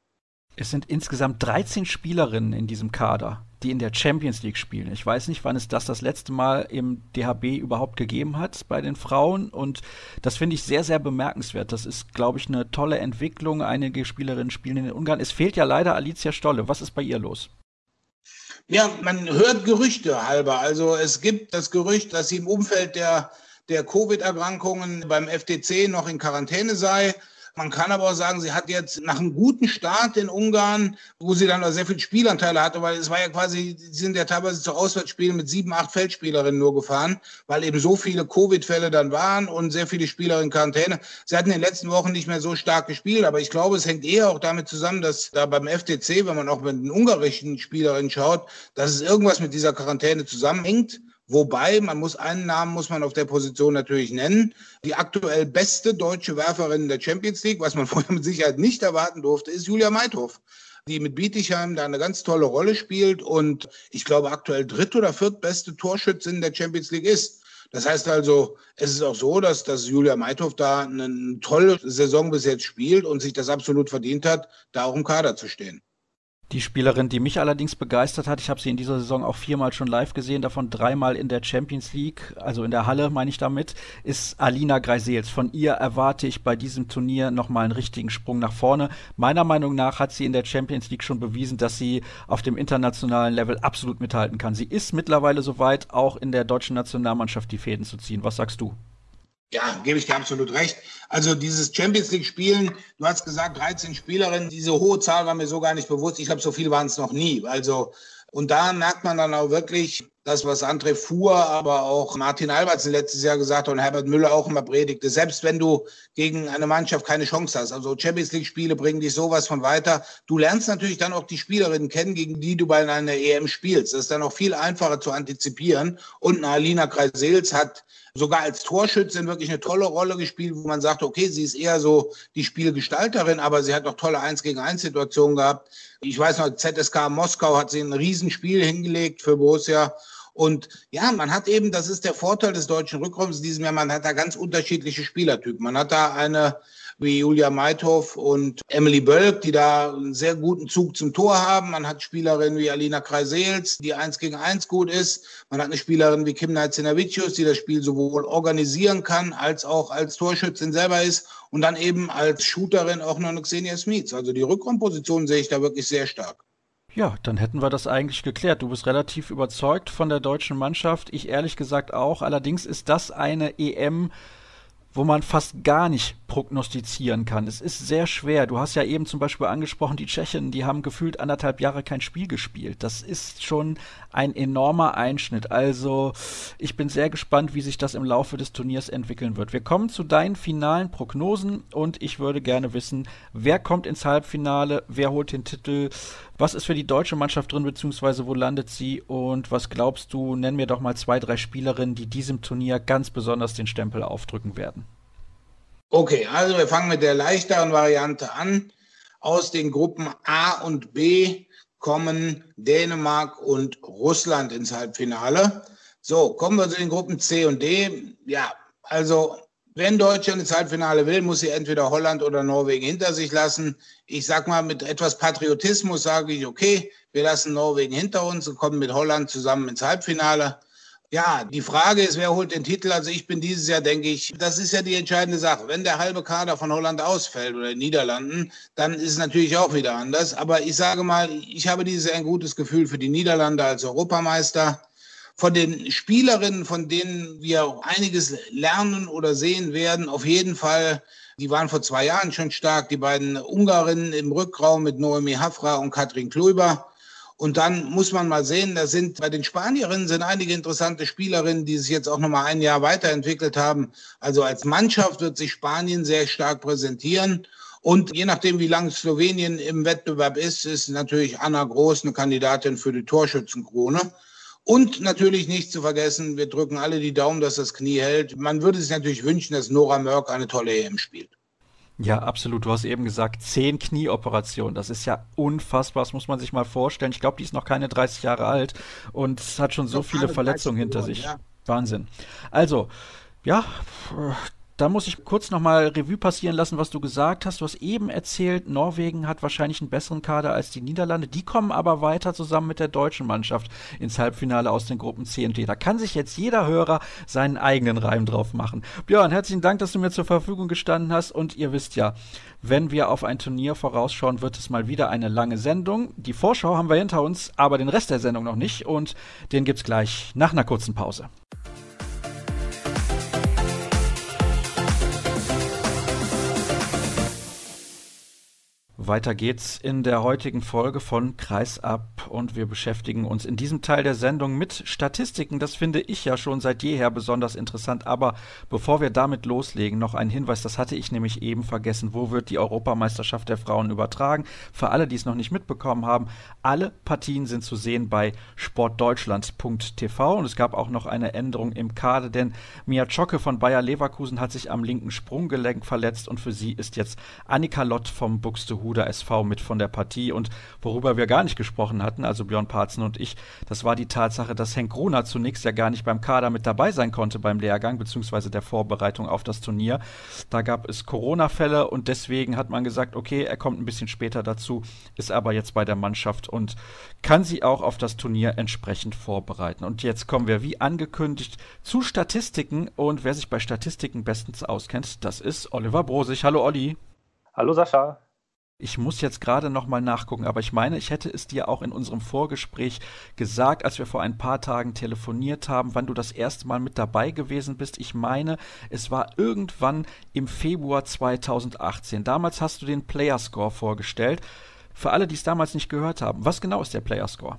Es sind insgesamt 13 Spielerinnen in diesem Kader. Die in der Champions League spielen. Ich weiß nicht, wann es das das letzte Mal im DHB überhaupt gegeben hat bei den Frauen und das finde ich sehr, sehr bemerkenswert. Das ist, glaube ich, eine tolle Entwicklung. Einige Spielerinnen spielen in Ungarn. Es fehlt ja leider Alicia Stolle. Was ist bei ihr los? Ja, man hört Gerüchte halber. Also es gibt das Gerücht, dass sie im Umfeld der, der Covid-Erkrankungen beim FTC noch in Quarantäne sei. Man kann aber auch sagen, sie hat jetzt nach einem guten Start in Ungarn, wo sie dann auch sehr viele Spielanteile hatte, weil es war ja quasi, sie sind ja teilweise zu Auswärtsspielen mit sieben, acht Feldspielerinnen nur gefahren, weil eben so viele Covid-Fälle dann waren und sehr viele Spieler in Quarantäne. Sie hatten in den letzten Wochen nicht mehr so stark gespielt, aber ich glaube, es hängt eher auch damit zusammen, dass da beim FTC, wenn man auch mit den ungarischen Spielerinnen schaut, dass es irgendwas mit dieser Quarantäne zusammenhängt. Wobei, man muss einen Namen muss man auf der Position natürlich nennen. Die aktuell beste deutsche Werferin der Champions League, was man vorher mit Sicherheit nicht erwarten durfte, ist Julia Meithof, die mit Bietigheim da eine ganz tolle Rolle spielt und ich glaube aktuell dritt- oder viertbeste Torschützin der Champions League ist. Das heißt also, es ist auch so, dass, dass Julia Meithof da eine tolle Saison bis jetzt spielt und sich das absolut verdient hat, da auch im Kader zu stehen. Die Spielerin, die mich allerdings begeistert hat, ich habe sie in dieser Saison auch viermal schon live gesehen, davon dreimal in der Champions League, also in der Halle meine ich damit, ist Alina Greisels. Von ihr erwarte ich bei diesem Turnier nochmal einen richtigen Sprung nach vorne. Meiner Meinung nach hat sie in der Champions League schon bewiesen, dass sie auf dem internationalen Level absolut mithalten kann. Sie ist mittlerweile soweit, auch in der deutschen Nationalmannschaft die Fäden zu ziehen. Was sagst du? Ja, gebe ich dir absolut recht. Also dieses Champions League Spielen, du hast gesagt 13 Spielerinnen, diese hohe Zahl war mir so gar nicht bewusst. Ich glaube, so viel waren es noch nie. Also und da merkt man dann auch wirklich das, was André Fuhr, aber auch Martin Albertsen letztes Jahr gesagt hat und Herbert Müller auch immer predigte. Selbst wenn du gegen eine Mannschaft keine Chance hast, also Champions League Spiele bringen dich sowas von weiter. Du lernst natürlich dann auch die Spielerinnen kennen, gegen die du bei einer EM spielst. Das ist dann auch viel einfacher zu antizipieren. Und Alina Kreisels hat sogar als Torschützin wirklich eine tolle Rolle gespielt, wo man sagt, okay, sie ist eher so die Spielgestalterin, aber sie hat auch tolle Eins gegen eins Situationen gehabt. Ich weiß noch, ZSK Moskau hat sie ein Riesenspiel hingelegt für Borussia. Und ja, man hat eben, das ist der Vorteil des deutschen Rückraums in diesem Jahr, man hat da ganz unterschiedliche Spielertypen. Man hat da eine wie Julia Meithoff und Emily Bölk, die da einen sehr guten Zug zum Tor haben. Man hat Spielerinnen wie Alina Kreisels, die eins gegen eins gut ist. Man hat eine Spielerin wie Kim Naizinavicius, die das Spiel sowohl organisieren kann, als auch als Torschützin selber ist. Und dann eben als Shooterin auch noch eine Xenia Smith. Also die Rückraumposition sehe ich da wirklich sehr stark. Ja, dann hätten wir das eigentlich geklärt. Du bist relativ überzeugt von der deutschen Mannschaft. Ich ehrlich gesagt auch. Allerdings ist das eine EM, wo man fast gar nicht prognostizieren kann. Es ist sehr schwer. Du hast ja eben zum Beispiel angesprochen, die Tschechen, die haben gefühlt anderthalb Jahre kein Spiel gespielt. Das ist schon ein enormer Einschnitt. Also ich bin sehr gespannt, wie sich das im Laufe des Turniers entwickeln wird. Wir kommen zu deinen finalen Prognosen und ich würde gerne wissen, wer kommt ins Halbfinale, wer holt den Titel, was ist für die deutsche Mannschaft drin, beziehungsweise wo landet sie und was glaubst du, nenn mir doch mal zwei, drei Spielerinnen, die diesem Turnier ganz besonders den Stempel aufdrücken werden. Okay, also wir fangen mit der leichteren Variante an. Aus den Gruppen A und B kommen Dänemark und Russland ins Halbfinale. So, kommen wir zu den Gruppen C und D. Ja, also wenn Deutschland ins Halbfinale will, muss sie entweder Holland oder Norwegen hinter sich lassen. Ich sag mal, mit etwas Patriotismus sage ich, okay, wir lassen Norwegen hinter uns und kommen mit Holland zusammen ins Halbfinale. Ja, die Frage ist, wer holt den Titel? Also ich bin dieses Jahr, denke ich, das ist ja die entscheidende Sache. Wenn der halbe Kader von Holland ausfällt oder den Niederlanden, dann ist es natürlich auch wieder anders. Aber ich sage mal, ich habe dieses Jahr ein gutes Gefühl für die Niederlande als Europameister. Von den Spielerinnen, von denen wir einiges lernen oder sehen werden, auf jeden Fall die waren vor zwei Jahren schon stark, die beiden Ungarinnen im Rückraum mit Noemi Hafra und Katrin Kluiber. Und dann muss man mal sehen, da sind bei den Spanierinnen sind einige interessante Spielerinnen, die sich jetzt auch nochmal ein Jahr weiterentwickelt haben. Also als Mannschaft wird sich Spanien sehr stark präsentieren. Und je nachdem, wie lange Slowenien im Wettbewerb ist, ist natürlich Anna Groß eine Kandidatin für die Torschützenkrone. Und natürlich nicht zu vergessen, wir drücken alle die Daumen, dass das Knie hält. Man würde sich natürlich wünschen, dass Nora Mörk eine tolle EM spielt. Ja, absolut. Du hast eben gesagt, zehn Knieoperationen. Das ist ja unfassbar. Das muss man sich mal vorstellen. Ich glaube, die ist noch keine 30 Jahre alt und hat schon so viele Verletzungen hinter sich. Ja. Wahnsinn. Also, ja, Da muss ich kurz nochmal Revue passieren lassen, was du gesagt hast. Du hast eben erzählt, Norwegen hat wahrscheinlich einen besseren Kader als die Niederlande. Die kommen aber weiter zusammen mit der deutschen Mannschaft ins Halbfinale aus den Gruppen C und D. Da kann sich jetzt jeder Hörer seinen eigenen Reim drauf machen. Björn, herzlichen Dank, dass du mir zur Verfügung gestanden hast. Und ihr wisst ja, wenn wir auf ein Turnier vorausschauen, wird es mal wieder eine lange Sendung. Die Vorschau haben wir hinter uns, aber den Rest der Sendung noch nicht. Und den gibt's gleich nach einer kurzen Pause. Weiter geht's in der heutigen Folge von Kreisab und wir beschäftigen uns in diesem Teil der Sendung mit Statistiken. Das finde ich ja schon seit jeher besonders interessant. Aber bevor wir damit loslegen, noch ein Hinweis, das hatte ich nämlich eben vergessen. Wo wird die Europameisterschaft der Frauen übertragen? Für alle, die es noch nicht mitbekommen haben, alle Partien sind zu sehen bei sportdeutschland.tv und es gab auch noch eine Änderung im Kader, denn Mia Zschocke von Bayer Leverkusen hat sich am linken Sprunggelenk verletzt und für sie ist jetzt Annika Lott vom Buxtehude Buda SV mit von der Partie. Und worüber wir gar nicht gesprochen hatten, also Björn Parzen und ich, das war die Tatsache, dass Henk Gruner zunächst ja gar nicht beim Kader mit dabei sein konnte beim Lehrgang beziehungsweise der Vorbereitung auf das Turnier. Da gab es Corona-Fälle und deswegen hat man gesagt, okay, er kommt ein bisschen später dazu, ist aber jetzt bei der Mannschaft und kann sie auch auf das Turnier entsprechend vorbereiten. Und jetzt kommen wir wie angekündigt zu Statistiken und wer sich bei Statistiken bestens auskennt, das ist Oliver Brosig. Hallo Olli. Hallo Sascha. Ich muss jetzt gerade noch mal nachgucken, aber ich meine, ich hätte es dir auch in unserem Vorgespräch gesagt, als wir vor ein paar Tagen telefoniert haben, wann du das erste Mal mit dabei gewesen bist. Ich meine, es war irgendwann im Februar 2018. Damals hast du den Player Score vorgestellt. Für alle, die es damals nicht gehört haben, was genau ist der Player Score?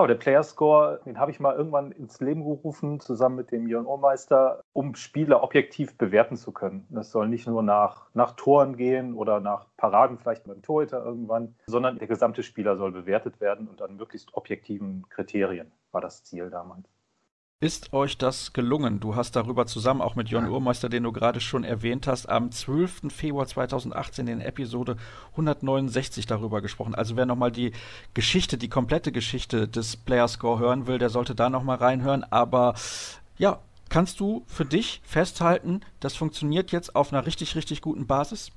Oh, der Player Score, den habe ich mal irgendwann ins Leben gerufen, zusammen mit dem Jörn Ohrmeister, um Spieler objektiv bewerten zu können. Das soll nicht nur nach, nach Toren gehen oder nach Paraden, vielleicht beim Torhüter irgendwann, sondern der gesamte Spieler soll bewertet werden und an möglichst objektiven Kriterien war das Ziel damals. Ist euch das gelungen? Du hast darüber zusammen auch mit Jon Urmeister, den du gerade schon erwähnt hast, am 12. Februar 2018 in Episode 169 darüber gesprochen. Also wer nochmal die Geschichte, die komplette Geschichte des Player Score hören will, der sollte da nochmal reinhören. Aber ja, kannst du für dich festhalten, das funktioniert jetzt auf einer richtig, richtig guten Basis?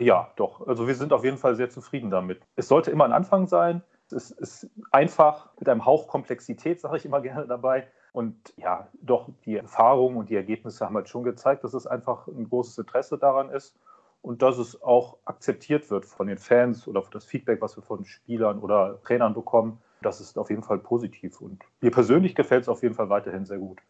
Ja, doch. Also wir sind auf jeden Fall sehr zufrieden damit. Es sollte immer ein Anfang sein. Es ist einfach mit einem Hauch Komplexität, sage ich immer gerne dabei. Und ja, doch, die Erfahrungen und die Ergebnisse haben halt schon gezeigt, dass es einfach ein großes Interesse daran ist und dass es auch akzeptiert wird von den Fans oder das Feedback, was wir von Spielern oder Trainern bekommen. Das ist auf jeden Fall positiv. Und mir persönlich gefällt es auf jeden Fall weiterhin sehr gut.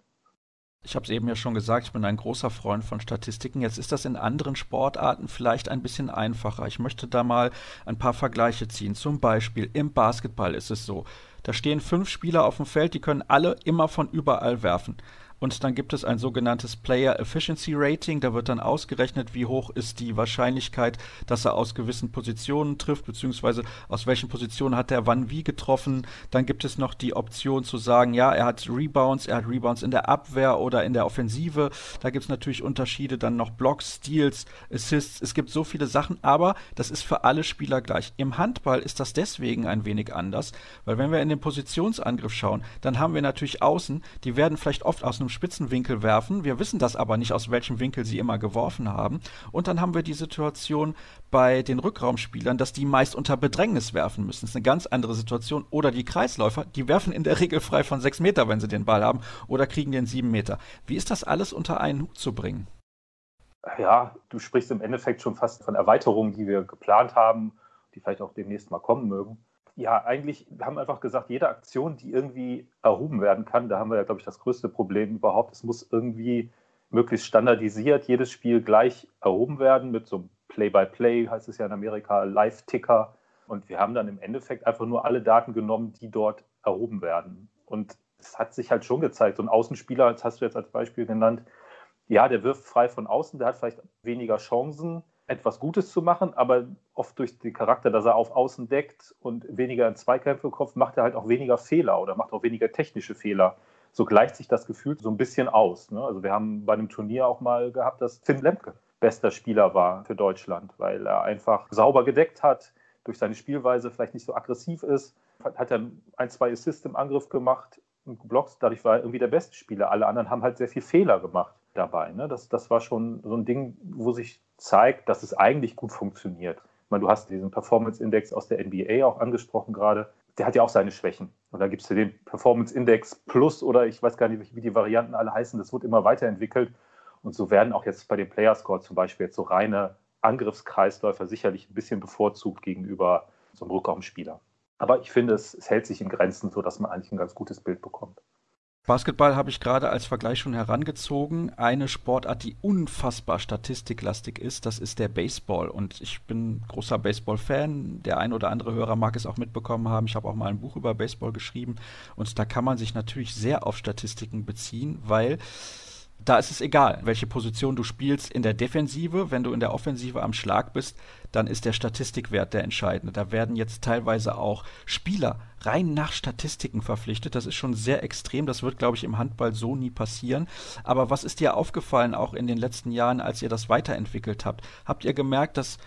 Ich habe es eben ja schon gesagt, ich bin ein großer Freund von Statistiken. Jetzt ist das in anderen Sportarten vielleicht ein bisschen einfacher. Ich möchte da mal ein paar Vergleiche ziehen. Zum Beispiel im Basketball ist es so. Da stehen fünf Spieler auf dem Feld, die können alle immer von überall werfen. Und dann gibt es ein sogenanntes Player Efficiency Rating. Da wird dann ausgerechnet, wie hoch ist die Wahrscheinlichkeit, dass er aus gewissen Positionen trifft, beziehungsweise aus welchen Positionen hat er wann wie getroffen. Dann gibt es noch die Option zu sagen, ja, er hat Rebounds, er hat Rebounds in der Abwehr oder in der Offensive. Da gibt es natürlich Unterschiede, dann noch Blocks, Steals, Assists. Es gibt so viele Sachen, aber das ist für alle Spieler gleich. Im Handball ist das deswegen ein wenig anders, weil wenn wir in den Positionsangriff schauen, dann haben wir natürlich Außen, die werden vielleicht oft aus einem Spitzenwinkel werfen. Wir wissen das aber nicht, aus welchem Winkel sie immer geworfen haben. Und dann haben wir die Situation bei den Rückraumspielern, dass die meist unter Bedrängnis werfen müssen. Das ist eine ganz andere Situation. Oder die Kreisläufer, die werfen in der Regel frei von sechs Meter, wenn sie den Ball haben, oder kriegen den sieben Meter. Wie ist das alles unter einen Hut zu bringen? Ja, du sprichst im Endeffekt schon fast von Erweiterungen, die wir geplant haben, die vielleicht auch demnächst mal kommen mögen ja, eigentlich, wir haben einfach gesagt, jede Aktion, die irgendwie erhoben werden kann, da haben wir ja, glaube ich, das größte Problem überhaupt. Es muss irgendwie möglichst standardisiert jedes Spiel gleich erhoben werden mit so einem Play-by-Play, -play, heißt es ja in Amerika, Live-Ticker. Und wir haben dann im Endeffekt einfach nur alle Daten genommen, die dort erhoben werden. Und es hat sich halt schon gezeigt, so ein Außenspieler, das hast du jetzt als Beispiel genannt, ja, der wirft frei von außen, der hat vielleicht weniger Chancen, etwas Gutes zu machen, aber oft durch den Charakter, dass er auf Außen deckt und weniger in Zweikämpfe kommt, macht er halt auch weniger Fehler oder macht auch weniger technische Fehler. So gleicht sich das Gefühl so ein bisschen aus. Ne? Also wir haben bei einem Turnier auch mal gehabt, dass Finn Lemke bester Spieler war für Deutschland, weil er einfach sauber gedeckt hat, durch seine Spielweise vielleicht nicht so aggressiv ist, hat er ein, zwei Assists im Angriff gemacht und geblockt. Dadurch war er irgendwie der beste Spieler. Alle anderen haben halt sehr viel Fehler gemacht. Dabei. Ne? Das, das war schon so ein Ding, wo sich zeigt, dass es eigentlich gut funktioniert. Ich meine, du hast diesen Performance-Index aus der NBA auch angesprochen gerade. Der hat ja auch seine Schwächen. Und da gibt es ja den Performance-Index Plus oder ich weiß gar nicht, wie die Varianten alle heißen. Das wird immer weiterentwickelt. Und so werden auch jetzt bei dem Player Score zum Beispiel jetzt so reine Angriffskreisläufer sicherlich ein bisschen bevorzugt gegenüber so einem Rückraumspieler. Aber ich finde, es, es hält sich in Grenzen, sodass man eigentlich ein ganz gutes Bild bekommt. Basketball habe ich gerade als Vergleich schon herangezogen. Eine Sportart, die unfassbar statistiklastig ist, das ist der Baseball. Und ich bin großer Baseball-Fan. Der ein oder andere Hörer mag es auch mitbekommen haben. Ich habe auch mal ein Buch über Baseball geschrieben. Und da kann man sich natürlich sehr auf Statistiken beziehen, weil da ist es egal, welche Position du spielst in der Defensive. Wenn du in der Offensive am Schlag bist, dann ist der Statistikwert der entscheidende. Da werden jetzt teilweise auch Spieler rein nach Statistiken verpflichtet. Das ist schon sehr extrem. Das wird, glaube ich, im Handball so nie passieren. Aber was ist dir aufgefallen, auch in den letzten Jahren, als ihr das weiterentwickelt habt? Habt ihr gemerkt, dass,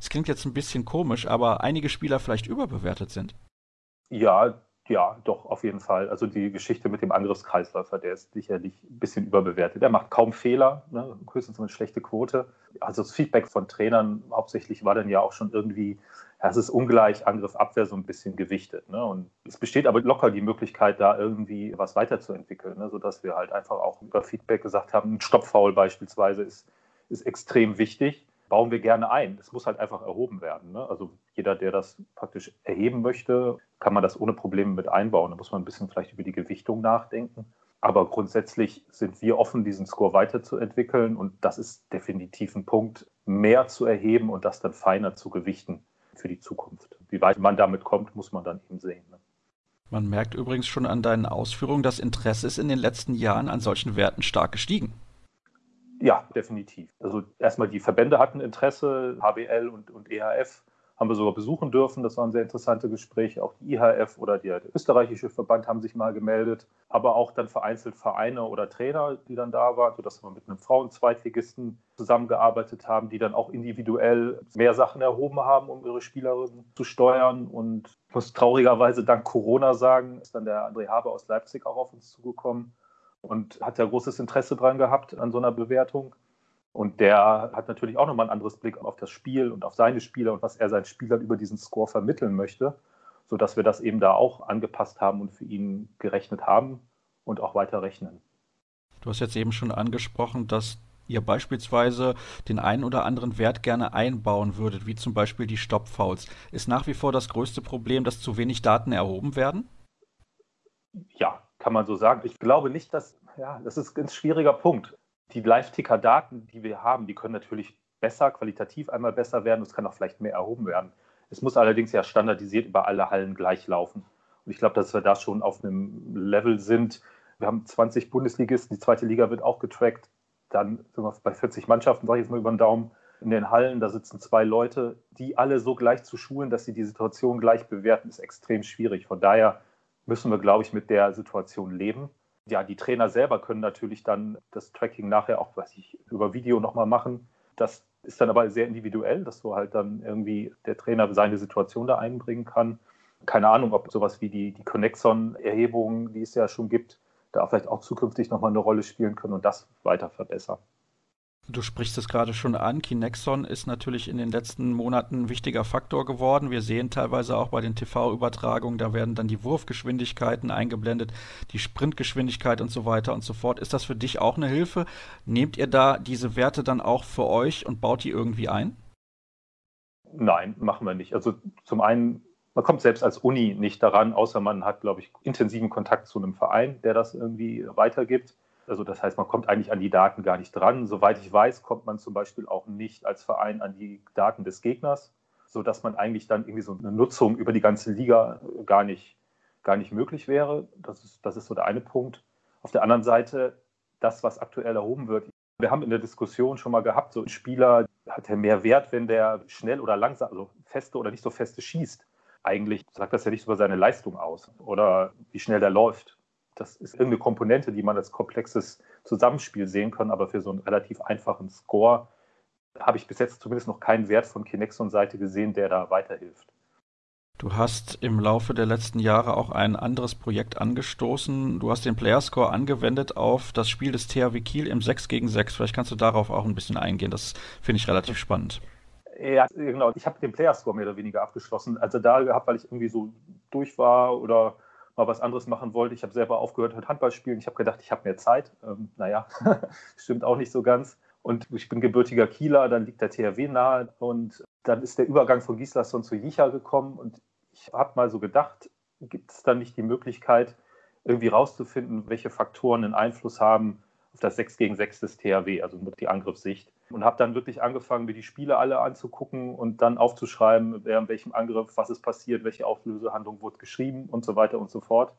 es klingt jetzt ein bisschen komisch, aber einige Spieler vielleicht überbewertet sind? Ja, ja, doch, auf jeden Fall. Also die Geschichte mit dem Angriffskreisläufer, der ist sicherlich ein bisschen überbewertet. Er macht kaum Fehler, ne? höchstens eine schlechte Quote. Also das Feedback von Trainern hauptsächlich war dann ja auch schon irgendwie, ja, es ist ungleich Angriff, Abwehr so ein bisschen gewichtet. Ne? Und es besteht aber locker die Möglichkeit, da irgendwie was weiterzuentwickeln, ne? sodass wir halt einfach auch über Feedback gesagt haben, ein Stoppfoul beispielsweise ist, ist extrem wichtig bauen wir gerne ein. Es muss halt einfach erhoben werden. Ne? Also jeder, der das praktisch erheben möchte, kann man das ohne Probleme mit einbauen. Da muss man ein bisschen vielleicht über die Gewichtung nachdenken. Aber grundsätzlich sind wir offen, diesen Score weiterzuentwickeln. Und das ist definitiv ein Punkt, mehr zu erheben und das dann feiner zu gewichten für die Zukunft. Wie weit man damit kommt, muss man dann eben sehen. Ne? Man merkt übrigens schon an deinen Ausführungen, das Interesse ist in den letzten Jahren an solchen Werten stark gestiegen. Ja, definitiv. Also erstmal die Verbände hatten Interesse, HBL und, und EHF haben wir sogar besuchen dürfen. Das waren sehr interessante Gespräche. Auch die IHF oder der, der österreichische Verband haben sich mal gemeldet. Aber auch dann vereinzelt Vereine oder Trainer, die dann da waren, sodass wir mit einem Frauen-Zweitligisten zusammengearbeitet haben, die dann auch individuell mehr Sachen erhoben haben, um ihre Spielerinnen zu steuern. Und ich muss traurigerweise dank Corona sagen, ist dann der André Haber aus Leipzig auch auf uns zugekommen und hat ja großes Interesse dran gehabt an so einer Bewertung. Und der hat natürlich auch nochmal einen anderes Blick auf das Spiel und auf seine Spieler und was er seinen Spielern über diesen Score vermitteln möchte, sodass wir das eben da auch angepasst haben und für ihn gerechnet haben und auch weiter rechnen. Du hast jetzt eben schon angesprochen, dass ihr beispielsweise den einen oder anderen Wert gerne einbauen würdet, wie zum Beispiel die Stoppfouls. Ist nach wie vor das größte Problem, dass zu wenig Daten erhoben werden? Ja, kann man so sagen. Ich glaube nicht, dass, ja, das ist ein ganz schwieriger Punkt. Die Live-Ticker-Daten, die wir haben, die können natürlich besser, qualitativ einmal besser werden. Es kann auch vielleicht mehr erhoben werden. Es muss allerdings ja standardisiert über alle Hallen gleich laufen. Und ich glaube, dass wir da schon auf einem Level sind. Wir haben 20 Bundesligisten, die zweite Liga wird auch getrackt. Dann sind wir bei 40 Mannschaften, sage ich jetzt mal über den Daumen. In den Hallen, da sitzen zwei Leute, die alle so gleich zu schulen, dass sie die Situation gleich bewerten, ist extrem schwierig. Von daher müssen wir, glaube ich, mit der Situation leben. Ja, die Trainer selber können natürlich dann das Tracking nachher auch, was ich über Video nochmal machen. Das ist dann aber sehr individuell, dass so halt dann irgendwie der Trainer seine Situation da einbringen kann. Keine Ahnung, ob sowas wie die, die Connexon-Erhebungen, die es ja schon gibt, da vielleicht auch zukünftig nochmal eine Rolle spielen können und das weiter verbessern. Du sprichst es gerade schon an. Kinexon ist natürlich in den letzten Monaten ein wichtiger Faktor geworden. Wir sehen teilweise auch bei den TV-Übertragungen, da werden dann die Wurfgeschwindigkeiten eingeblendet, die Sprintgeschwindigkeit und so weiter und so fort. Ist das für dich auch eine Hilfe? Nehmt ihr da diese Werte dann auch für euch und baut die irgendwie ein? Nein, machen wir nicht. Also zum einen, man kommt selbst als Uni nicht daran, außer man hat, glaube ich, intensiven Kontakt zu einem Verein, der das irgendwie weitergibt. Also das heißt, man kommt eigentlich an die Daten gar nicht dran. Soweit ich weiß, kommt man zum Beispiel auch nicht als Verein an die Daten des Gegners, sodass man eigentlich dann irgendwie so eine Nutzung über die ganze Liga gar nicht, gar nicht möglich wäre. Das ist, das ist so der eine Punkt. Auf der anderen Seite, das, was aktuell erhoben wird. Wir haben in der Diskussion schon mal gehabt, so ein Spieler hat ja mehr Wert, wenn der schnell oder langsam, also feste oder nicht so feste schießt. Eigentlich sagt das ja nicht über seine Leistung aus oder wie schnell der läuft das ist irgendeine Komponente, die man als komplexes Zusammenspiel sehen kann, aber für so einen relativ einfachen Score habe ich bis jetzt zumindest noch keinen Wert von Kinexon-Seite gesehen, der da weiterhilft. Du hast im Laufe der letzten Jahre auch ein anderes Projekt angestoßen. Du hast den Playerscore angewendet auf das Spiel des THW Kiel im 6 gegen 6. Vielleicht kannst du darauf auch ein bisschen eingehen. Das finde ich relativ spannend. Ja, genau. Ich habe den Playerscore mehr oder weniger abgeschlossen. Also da gehabt, weil ich irgendwie so durch war oder mal was anderes machen wollte. Ich habe selber aufgehört mit Handball spielen. Ich habe gedacht, ich habe mehr Zeit. Ähm, naja, stimmt auch nicht so ganz. Und ich bin gebürtiger Kieler, dann liegt der THW nahe. Und dann ist der Übergang von Gislason zu Jicha gekommen. Und ich habe mal so gedacht, gibt es dann nicht die Möglichkeit, irgendwie rauszufinden, welche Faktoren einen Einfluss haben auf das 6 gegen 6 des THW, also die Angriffssicht. Und habe dann wirklich angefangen, mir die Spiele alle anzugucken und dann aufzuschreiben, wer in welchem Angriff, was ist passiert, welche Auflösehandlung wurde geschrieben und so weiter und so fort.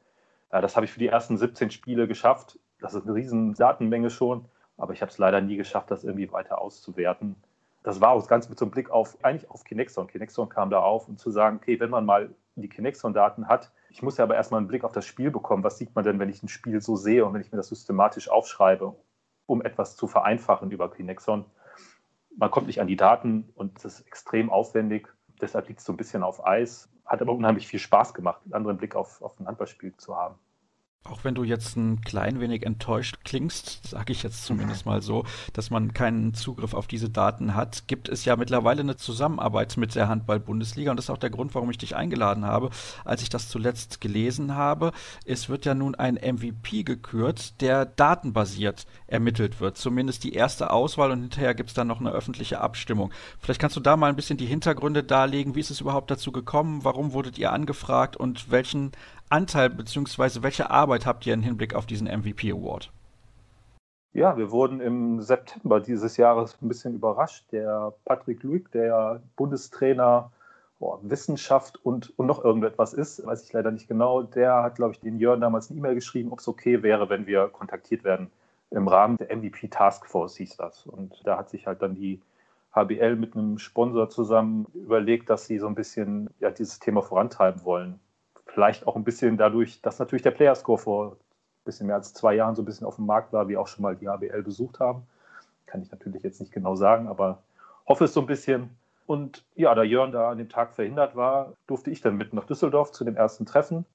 Das habe ich für die ersten 17 Spiele geschafft. Das ist eine riesen Datenmenge schon, aber ich habe es leider nie geschafft, das irgendwie weiter auszuwerten das war auch ganz mit so einem Blick auf, eigentlich auf Kinexon. Kinexon kam da auf, um zu sagen, okay, wenn man mal die Kinexon-Daten hat, ich muss ja aber erstmal einen Blick auf das Spiel bekommen. Was sieht man denn, wenn ich ein Spiel so sehe und wenn ich mir das systematisch aufschreibe, um etwas zu vereinfachen über Kinexon? Man kommt nicht an die Daten und es ist extrem aufwendig. Deshalb liegt es so ein bisschen auf Eis. Hat aber unheimlich viel Spaß gemacht, einen anderen Blick auf, auf ein Handballspiel zu haben. Auch wenn du jetzt ein klein wenig enttäuscht klingst, sage ich jetzt zumindest mal so, dass man keinen Zugriff auf diese Daten hat, gibt es ja mittlerweile eine Zusammenarbeit mit der Handball-Bundesliga und das ist auch der Grund, warum ich dich eingeladen habe. Als ich das zuletzt gelesen habe, es wird ja nun ein MVP gekürt, der datenbasiert ermittelt wird. Zumindest die erste Auswahl und hinterher gibt es dann noch eine öffentliche Abstimmung. Vielleicht kannst du da mal ein bisschen die Hintergründe darlegen. Wie ist es überhaupt dazu gekommen? Warum wurdet ihr angefragt und welchen Anteil bzw. welche Arbeit habt ihr im Hinblick auf diesen MVP Award? Ja, wir wurden im September dieses Jahres ein bisschen überrascht. Der Patrick Luig, der Bundestrainer oh, Wissenschaft und, und noch irgendetwas ist, weiß ich leider nicht genau, der hat, glaube ich, den Jörn damals eine E-Mail geschrieben, ob es okay wäre, wenn wir kontaktiert werden. Im Rahmen der MVP Task Force hieß das. Und da hat sich halt dann die HBL mit einem Sponsor zusammen überlegt, dass sie so ein bisschen ja, dieses Thema vorantreiben wollen. Vielleicht auch ein bisschen dadurch, dass natürlich der Playerscore vor ein bisschen mehr als zwei Jahren so ein bisschen auf dem Markt war, wie auch schon mal die HBL besucht haben. Kann ich natürlich jetzt nicht genau sagen, aber hoffe es so ein bisschen. Und ja, da Jörn da an dem Tag verhindert war, durfte ich dann mit nach Düsseldorf zu dem ersten Treffen.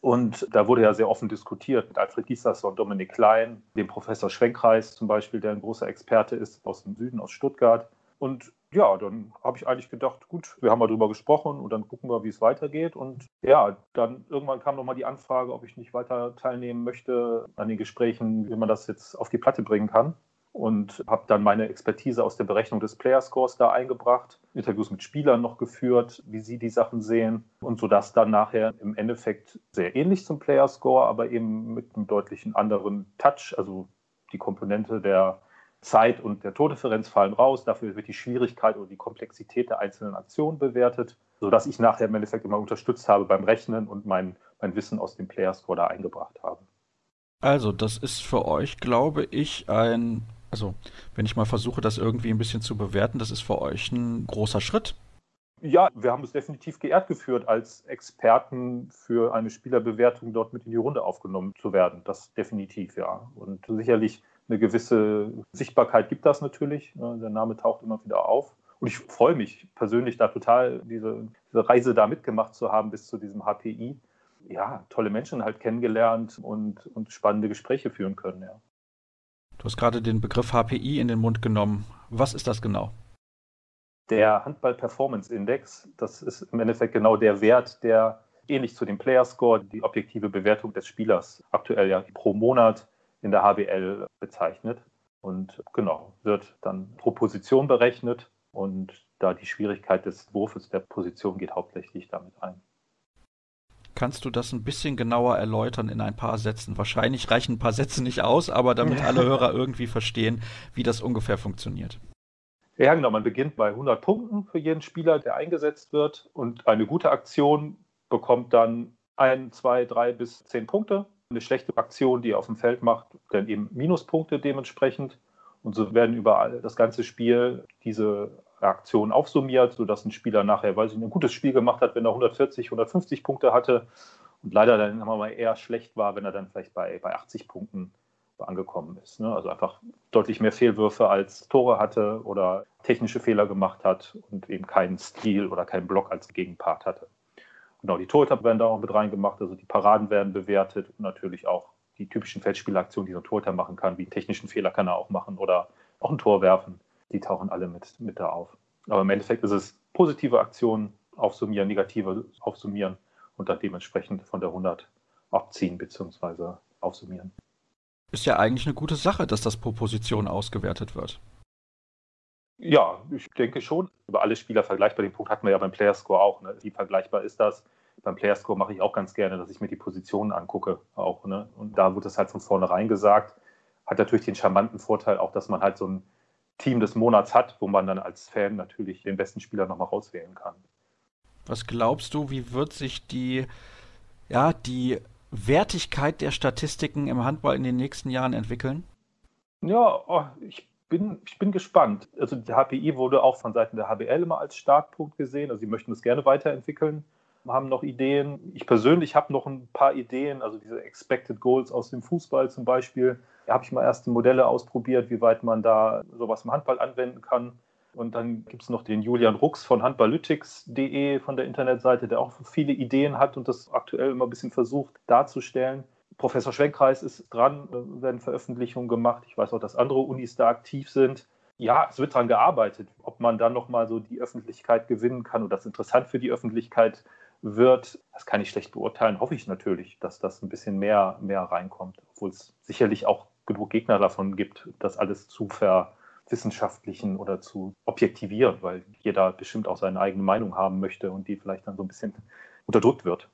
Und da wurde ja sehr offen diskutiert mit Alfred Gieslasson, Dominik Klein, dem Professor Schwenkreis zum Beispiel, der ein großer Experte ist aus dem Süden, aus Stuttgart. Und ja, dann habe ich eigentlich gedacht, gut, wir haben mal drüber gesprochen und dann gucken wir, wie es weitergeht. Und ja, dann irgendwann kam nochmal die Anfrage, ob ich nicht weiter teilnehmen möchte an den Gesprächen, wie man das jetzt auf die Platte bringen kann. Und habe dann meine Expertise aus der Berechnung des Player Scores da eingebracht, Interviews mit Spielern noch geführt, wie sie die Sachen sehen. Und so dass dann nachher im Endeffekt sehr ähnlich zum Player Score, aber eben mit einem deutlichen anderen Touch, also die Komponente der Zeit und der Tordifferenz fallen raus. Dafür wird die Schwierigkeit oder die Komplexität der einzelnen Aktionen bewertet, sodass ich nachher im Endeffekt immer unterstützt habe beim Rechnen und mein, mein Wissen aus dem Player Score da eingebracht habe. Also, das ist für euch, glaube ich, ein, also wenn ich mal versuche, das irgendwie ein bisschen zu bewerten, das ist für euch ein großer Schritt. Ja, wir haben es definitiv geehrt geführt, als Experten für eine Spielerbewertung dort mit in die Runde aufgenommen zu werden. Das definitiv, ja. Und sicherlich eine gewisse Sichtbarkeit gibt das natürlich. Der Name taucht immer wieder auf. Und ich freue mich persönlich da total, diese, diese Reise da mitgemacht zu haben bis zu diesem HPI. Ja, tolle Menschen halt kennengelernt und, und spannende Gespräche führen können, ja. Du hast gerade den Begriff HPI in den Mund genommen. Was ist das genau? Der Handball Performance Index, das ist im Endeffekt genau der Wert, der ähnlich zu dem Player Score, die objektive Bewertung des Spielers, aktuell ja pro Monat in der HBL bezeichnet. Und genau, wird dann pro Position berechnet und da die Schwierigkeit des Wurfes der Position geht hauptsächlich damit ein. Kannst du das ein bisschen genauer erläutern in ein paar Sätzen? Wahrscheinlich reichen ein paar Sätze nicht aus, aber damit alle Hörer irgendwie verstehen, wie das ungefähr funktioniert. Ja, genau. Man beginnt bei 100 Punkten für jeden Spieler, der eingesetzt wird. Und eine gute Aktion bekommt dann ein, zwei, drei bis zehn Punkte eine schlechte Aktion, die er auf dem Feld macht, dann eben Minuspunkte dementsprechend. Und so werden über das ganze Spiel diese Aktionen aufsummiert, sodass ein Spieler nachher, weil er ein gutes Spiel gemacht hat, wenn er 140, 150 Punkte hatte und leider dann wir mal eher schlecht war, wenn er dann vielleicht bei, bei 80 Punkten angekommen ist. Ne? Also einfach deutlich mehr Fehlwürfe als Tore hatte oder technische Fehler gemacht hat und eben keinen Stil oder keinen Block als Gegenpart hatte. Genau, die Torhüter werden da auch mit reingemacht, also die Paraden werden bewertet und natürlich auch die typischen Feldspielaktionen, die so ein Torhüter machen kann, wie einen technischen Fehler kann er auch machen oder auch ein Tor werfen. Die tauchen alle mit, mit da auf. Aber im Endeffekt ist es positive Aktionen aufsummieren, negative aufsummieren und dann dementsprechend von der 100 abziehen bzw. aufsummieren. Ist ja eigentlich eine gute Sache, dass das pro Position ausgewertet wird. Ja, ich denke schon. Über alle Spieler vergleichbar. Den Punkt hatten wir ja beim Playerscore auch. Ne? Wie vergleichbar ist das? Beim Playerscore mache ich auch ganz gerne, dass ich mir die Positionen angucke. Auch, ne? Und da wird es halt von vornherein gesagt. Hat natürlich den charmanten Vorteil auch, dass man halt so ein Team des Monats hat, wo man dann als Fan natürlich den besten Spieler nochmal rauswählen kann. Was glaubst du, wie wird sich die, ja, die Wertigkeit der Statistiken im Handball in den nächsten Jahren entwickeln? Ja, oh, ich bin, ich bin gespannt. Also die HPI wurde auch von Seiten der HBL immer als Startpunkt gesehen. Also sie möchten das gerne weiterentwickeln, haben noch Ideen. Ich persönlich habe noch ein paar Ideen, also diese Expected Goals aus dem Fußball zum Beispiel. Da habe ich mal erste Modelle ausprobiert, wie weit man da sowas im Handball anwenden kann. Und dann gibt es noch den Julian Rux von handballytics.de von der Internetseite, der auch viele Ideen hat und das aktuell immer ein bisschen versucht darzustellen. Professor Schwenkkreis ist dran, äh, werden Veröffentlichungen gemacht. Ich weiß auch, dass andere Unis da aktiv sind. Ja, es wird daran gearbeitet. Ob man dann nochmal so die Öffentlichkeit gewinnen kann und das interessant für die Öffentlichkeit wird, das kann ich schlecht beurteilen. Hoffe ich natürlich, dass das ein bisschen mehr, mehr reinkommt, obwohl es sicherlich auch genug Gegner davon gibt, das alles zu verwissenschaftlichen oder zu objektivieren, weil jeder bestimmt auch seine eigene Meinung haben möchte und die vielleicht dann so ein bisschen unterdrückt wird.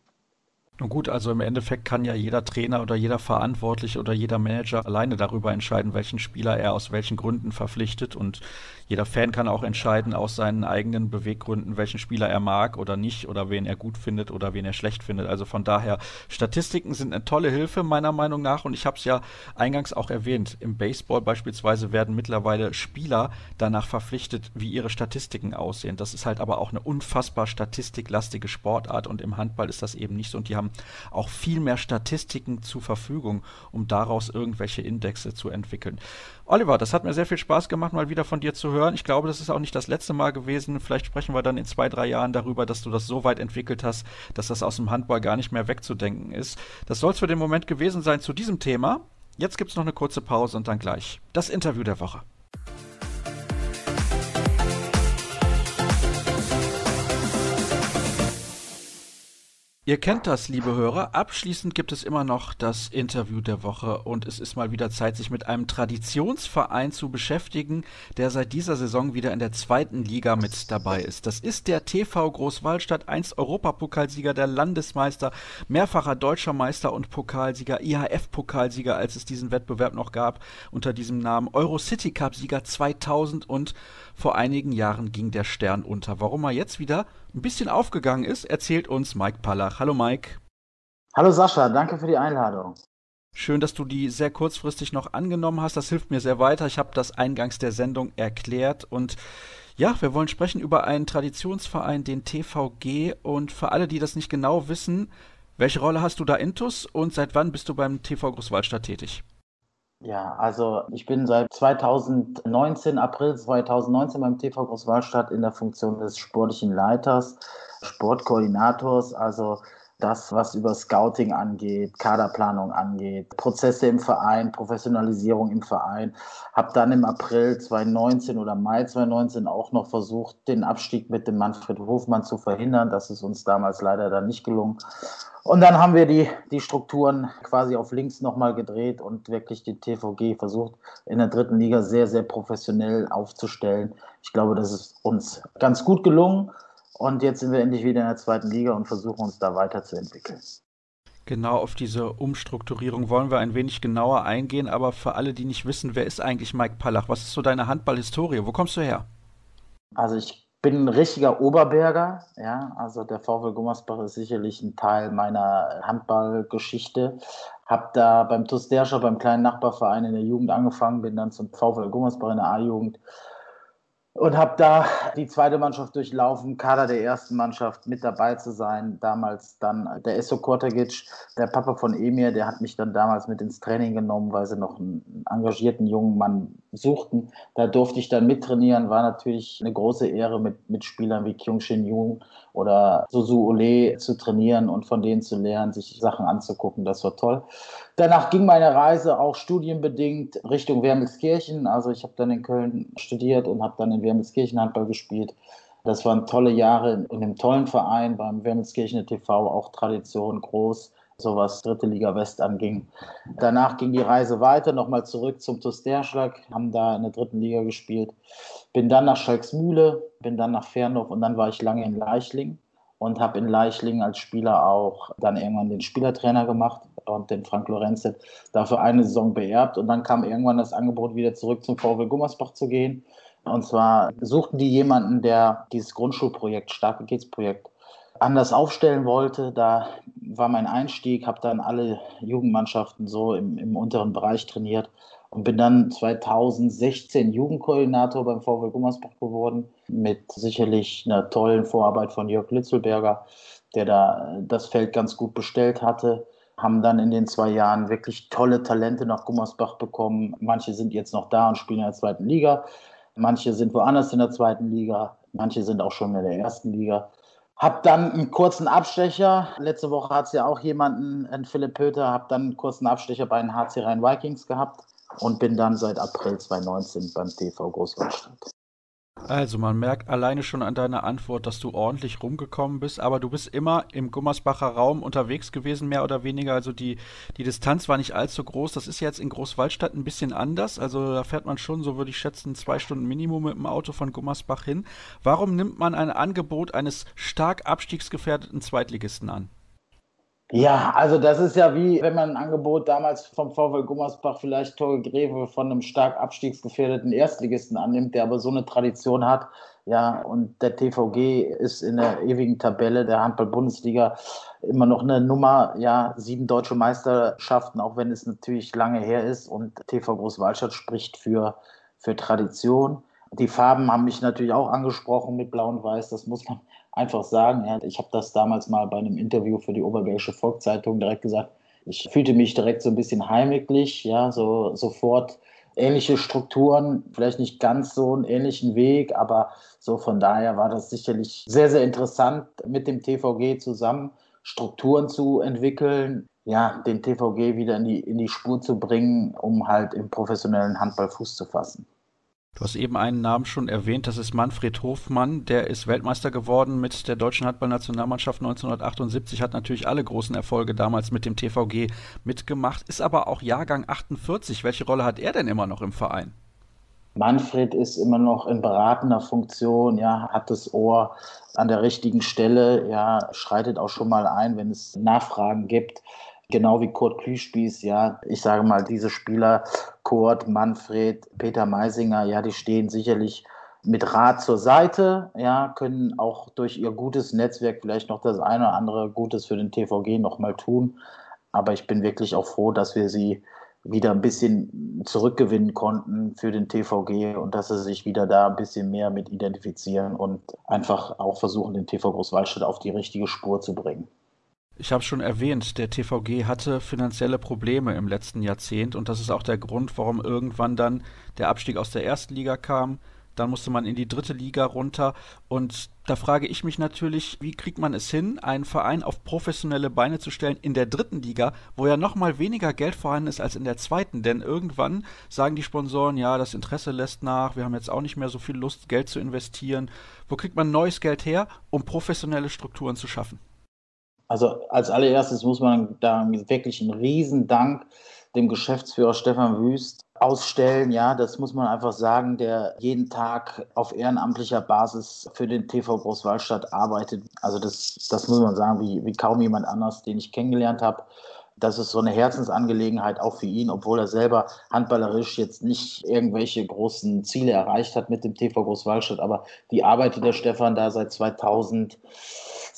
Nun gut, also im Endeffekt kann ja jeder Trainer oder jeder Verantwortliche oder jeder Manager alleine darüber entscheiden, welchen Spieler er aus welchen Gründen verpflichtet. Und jeder Fan kann auch entscheiden aus seinen eigenen Beweggründen, welchen Spieler er mag oder nicht oder wen er gut findet oder wen er schlecht findet. Also von daher, Statistiken sind eine tolle Hilfe meiner Meinung nach. Und ich habe es ja eingangs auch erwähnt. Im Baseball beispielsweise werden mittlerweile Spieler danach verpflichtet, wie ihre Statistiken aussehen. Das ist halt aber auch eine unfassbar statistiklastige Sportart und im Handball ist das eben nicht so. Und die haben auch viel mehr Statistiken zur Verfügung, um daraus irgendwelche Indexe zu entwickeln. Oliver, das hat mir sehr viel Spaß gemacht, mal wieder von dir zu hören. Ich glaube, das ist auch nicht das letzte Mal gewesen. Vielleicht sprechen wir dann in zwei, drei Jahren darüber, dass du das so weit entwickelt hast, dass das aus dem Handball gar nicht mehr wegzudenken ist. Das soll es für den Moment gewesen sein zu diesem Thema. Jetzt gibt es noch eine kurze Pause und dann gleich das Interview der Woche. Ihr kennt das, liebe Hörer. Abschließend gibt es immer noch das Interview der Woche und es ist mal wieder Zeit, sich mit einem Traditionsverein zu beschäftigen, der seit dieser Saison wieder in der zweiten Liga mit dabei ist. Das ist der TV Großwallstadt, einst Europapokalsieger, der Landesmeister, mehrfacher deutscher Meister und Pokalsieger, IHF-Pokalsieger, als es diesen Wettbewerb noch gab, unter diesem Namen Euro-City Cup-Sieger 2000 und vor einigen Jahren ging der Stern unter. Warum er jetzt wieder ein bisschen aufgegangen ist, erzählt uns Mike Pallach. Hallo Mike. Hallo Sascha, danke für die Einladung. Schön, dass du die sehr kurzfristig noch angenommen hast. Das hilft mir sehr weiter. Ich habe das eingangs der Sendung erklärt und ja, wir wollen sprechen über einen Traditionsverein, den TVG. Und für alle, die das nicht genau wissen, welche Rolle hast du da intus und seit wann bist du beim TV Großwaldstadt tätig? Ja, also ich bin seit 2019, April 2019 beim TV Großwallstadt in der Funktion des sportlichen Leiters, Sportkoordinators, also das, was über Scouting angeht, Kaderplanung angeht, Prozesse im Verein, Professionalisierung im Verein. Habe dann im April 2019 oder Mai 2019 auch noch versucht, den Abstieg mit dem Manfred Hofmann zu verhindern. Das ist uns damals leider dann nicht gelungen. Und dann haben wir die, die Strukturen quasi auf links nochmal gedreht und wirklich die TVG versucht, in der dritten Liga sehr, sehr professionell aufzustellen. Ich glaube, das ist uns ganz gut gelungen. Und jetzt sind wir endlich wieder in der zweiten Liga und versuchen uns da weiterzuentwickeln. Genau auf diese Umstrukturierung wollen wir ein wenig genauer eingehen. Aber für alle, die nicht wissen, wer ist eigentlich Mike Pallach? Was ist so deine Handballhistorie? Wo kommst du her? Also ich bin ein richtiger Oberberger, ja, also der VfL Gummersbach ist sicherlich ein Teil meiner Handballgeschichte. Hab da beim TuS Derscher, beim kleinen Nachbarverein in der Jugend angefangen, bin dann zum VfL Gummersbach in der A-Jugend und habe da die zweite Mannschaft durchlaufen, Kader der ersten Mannschaft mit dabei zu sein. Damals dann der Esso Kortagic, der Papa von Emir, der hat mich dann damals mit ins Training genommen, weil sie noch einen engagierten jungen Mann suchten. Da durfte ich dann mittrainieren, war natürlich eine große Ehre, mit, mit Spielern wie Kyung Shin Jung oder Susu Ole zu trainieren und von denen zu lernen, sich Sachen anzugucken. Das war toll. Danach ging meine Reise auch studienbedingt Richtung Wermelskirchen. Also ich habe dann in Köln studiert und habe dann in Wermelskirchen Handball gespielt. Das waren tolle Jahre in einem tollen Verein beim Wermelskirchener TV, auch Tradition groß, so was dritte Liga West anging. Danach ging die Reise weiter, nochmal zurück zum Tusterschlag, haben da in der dritten Liga gespielt. Bin dann nach Schalksmühle, bin dann nach Fernhof und dann war ich lange in Leichling und habe in Leichling als Spieler auch dann irgendwann den Spielertrainer gemacht und den Frank Lorenzet dafür eine Saison beerbt. Und dann kam irgendwann das Angebot, wieder zurück zum VW Gummersbach zu gehen. Und zwar suchten die jemanden, der dieses Grundschulprojekt, Starke Kids-Projekt, anders aufstellen wollte. Da war mein Einstieg, habe dann alle Jugendmannschaften so im, im unteren Bereich trainiert und bin dann 2016 Jugendkoordinator beim VW Gummersbach geworden, mit sicherlich einer tollen Vorarbeit von Jörg Litzelberger, der da das Feld ganz gut bestellt hatte. Haben dann in den zwei Jahren wirklich tolle Talente nach Gummersbach bekommen. Manche sind jetzt noch da und spielen in der zweiten Liga. Manche sind woanders in der zweiten Liga. Manche sind auch schon in der ersten Liga. Hab dann einen kurzen Abstecher. Letzte Woche hat es ja auch jemanden, einen Philipp Pöter, hab dann einen kurzen Abstecher bei den HC Rhein Vikings gehabt und bin dann seit April 2019 beim TV Großwaldstadt. Also man merkt alleine schon an deiner Antwort, dass du ordentlich rumgekommen bist, aber du bist immer im Gummersbacher Raum unterwegs gewesen, mehr oder weniger. Also die, die Distanz war nicht allzu groß. Das ist jetzt in Großwaldstadt ein bisschen anders. Also da fährt man schon, so würde ich schätzen, zwei Stunden Minimum mit dem Auto von Gummersbach hin. Warum nimmt man ein Angebot eines stark abstiegsgefährdeten Zweitligisten an? Ja, also das ist ja wie, wenn man ein Angebot damals vom VW Gummersbach vielleicht Torge Greve von einem stark abstiegsgefährdeten Erstligisten annimmt, der aber so eine Tradition hat. Ja, und der TVG ist in der ewigen Tabelle der Handball-Bundesliga immer noch eine Nummer, ja, sieben deutsche Meisterschaften, auch wenn es natürlich lange her ist. Und TV Großwaldstadt spricht für, für Tradition. Die Farben haben mich natürlich auch angesprochen mit Blau und Weiß, das muss man einfach sagen. Ja, ich habe das damals mal bei einem Interview für die Oberbergische Volkszeitung direkt gesagt. Ich fühlte mich direkt so ein bisschen heimlich, ja, so sofort ähnliche Strukturen, vielleicht nicht ganz so einen ähnlichen Weg, aber so von daher war das sicherlich sehr, sehr interessant, mit dem TVG zusammen Strukturen zu entwickeln, ja, den TVG wieder in die, in die Spur zu bringen, um halt im professionellen Handball Fuß zu fassen. Du hast eben einen Namen schon erwähnt, das ist Manfred Hofmann, der ist Weltmeister geworden mit der deutschen Handballnationalmannschaft 1978, hat natürlich alle großen Erfolge damals mit dem TVG mitgemacht, ist aber auch Jahrgang 48. Welche Rolle hat er denn immer noch im Verein? Manfred ist immer noch in beratender Funktion, ja, hat das Ohr an der richtigen Stelle, ja, schreitet auch schon mal ein, wenn es Nachfragen gibt genau wie Kurt Klüspieß, ja, ich sage mal, diese Spieler, Kurt, Manfred, Peter Meisinger, ja, die stehen sicherlich mit Rat zur Seite, ja, können auch durch ihr gutes Netzwerk vielleicht noch das eine oder andere Gutes für den TVG nochmal tun. Aber ich bin wirklich auch froh, dass wir sie wieder ein bisschen zurückgewinnen konnten für den TVG und dass sie sich wieder da ein bisschen mehr mit identifizieren und einfach auch versuchen, den TV Großwaldstadt auf die richtige Spur zu bringen. Ich habe schon erwähnt, der TVG hatte finanzielle Probleme im letzten Jahrzehnt und das ist auch der Grund, warum irgendwann dann der Abstieg aus der ersten Liga kam. Dann musste man in die dritte Liga runter und da frage ich mich natürlich, wie kriegt man es hin, einen Verein auf professionelle Beine zu stellen in der dritten Liga, wo ja noch mal weniger Geld vorhanden ist als in der zweiten, denn irgendwann sagen die Sponsoren, ja, das Interesse lässt nach, wir haben jetzt auch nicht mehr so viel Lust, Geld zu investieren. Wo kriegt man neues Geld her, um professionelle Strukturen zu schaffen? Also als allererstes muss man da wirklich einen Riesendank dem Geschäftsführer Stefan Wüst ausstellen. Ja, das muss man einfach sagen, der jeden Tag auf ehrenamtlicher Basis für den TV Großwallstadt arbeitet. Also das, das muss man sagen, wie, wie kaum jemand anders, den ich kennengelernt habe. Das ist so eine Herzensangelegenheit auch für ihn, obwohl er selber handballerisch jetzt nicht irgendwelche großen Ziele erreicht hat mit dem TV Großwallstadt. Aber die arbeitet der Stefan da seit 2000.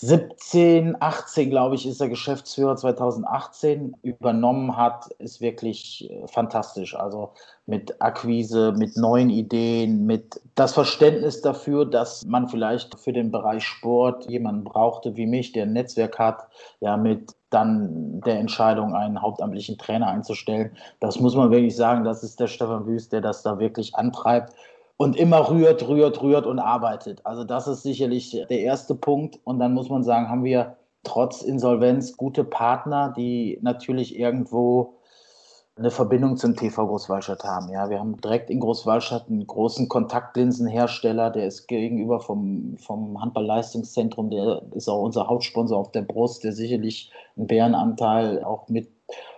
17, 18, glaube ich, ist er Geschäftsführer 2018 übernommen hat, ist wirklich äh, fantastisch. Also mit Akquise, mit neuen Ideen, mit das Verständnis dafür, dass man vielleicht für den Bereich Sport jemanden brauchte wie mich, der ein Netzwerk hat, ja, mit dann der Entscheidung, einen hauptamtlichen Trainer einzustellen. Das muss man wirklich sagen, das ist der Stefan Wüst, der das da wirklich antreibt und immer rührt, rührt, rührt und arbeitet. Also das ist sicherlich der erste Punkt. Und dann muss man sagen, haben wir trotz Insolvenz gute Partner, die natürlich irgendwo eine Verbindung zum TV Großwallstadt haben. Ja, wir haben direkt in Großwallstadt einen großen Kontaktlinsenhersteller, der ist gegenüber vom, vom Handballleistungszentrum, der ist auch unser Hauptsponsor auf der Brust, der sicherlich einen Bärenanteil auch mit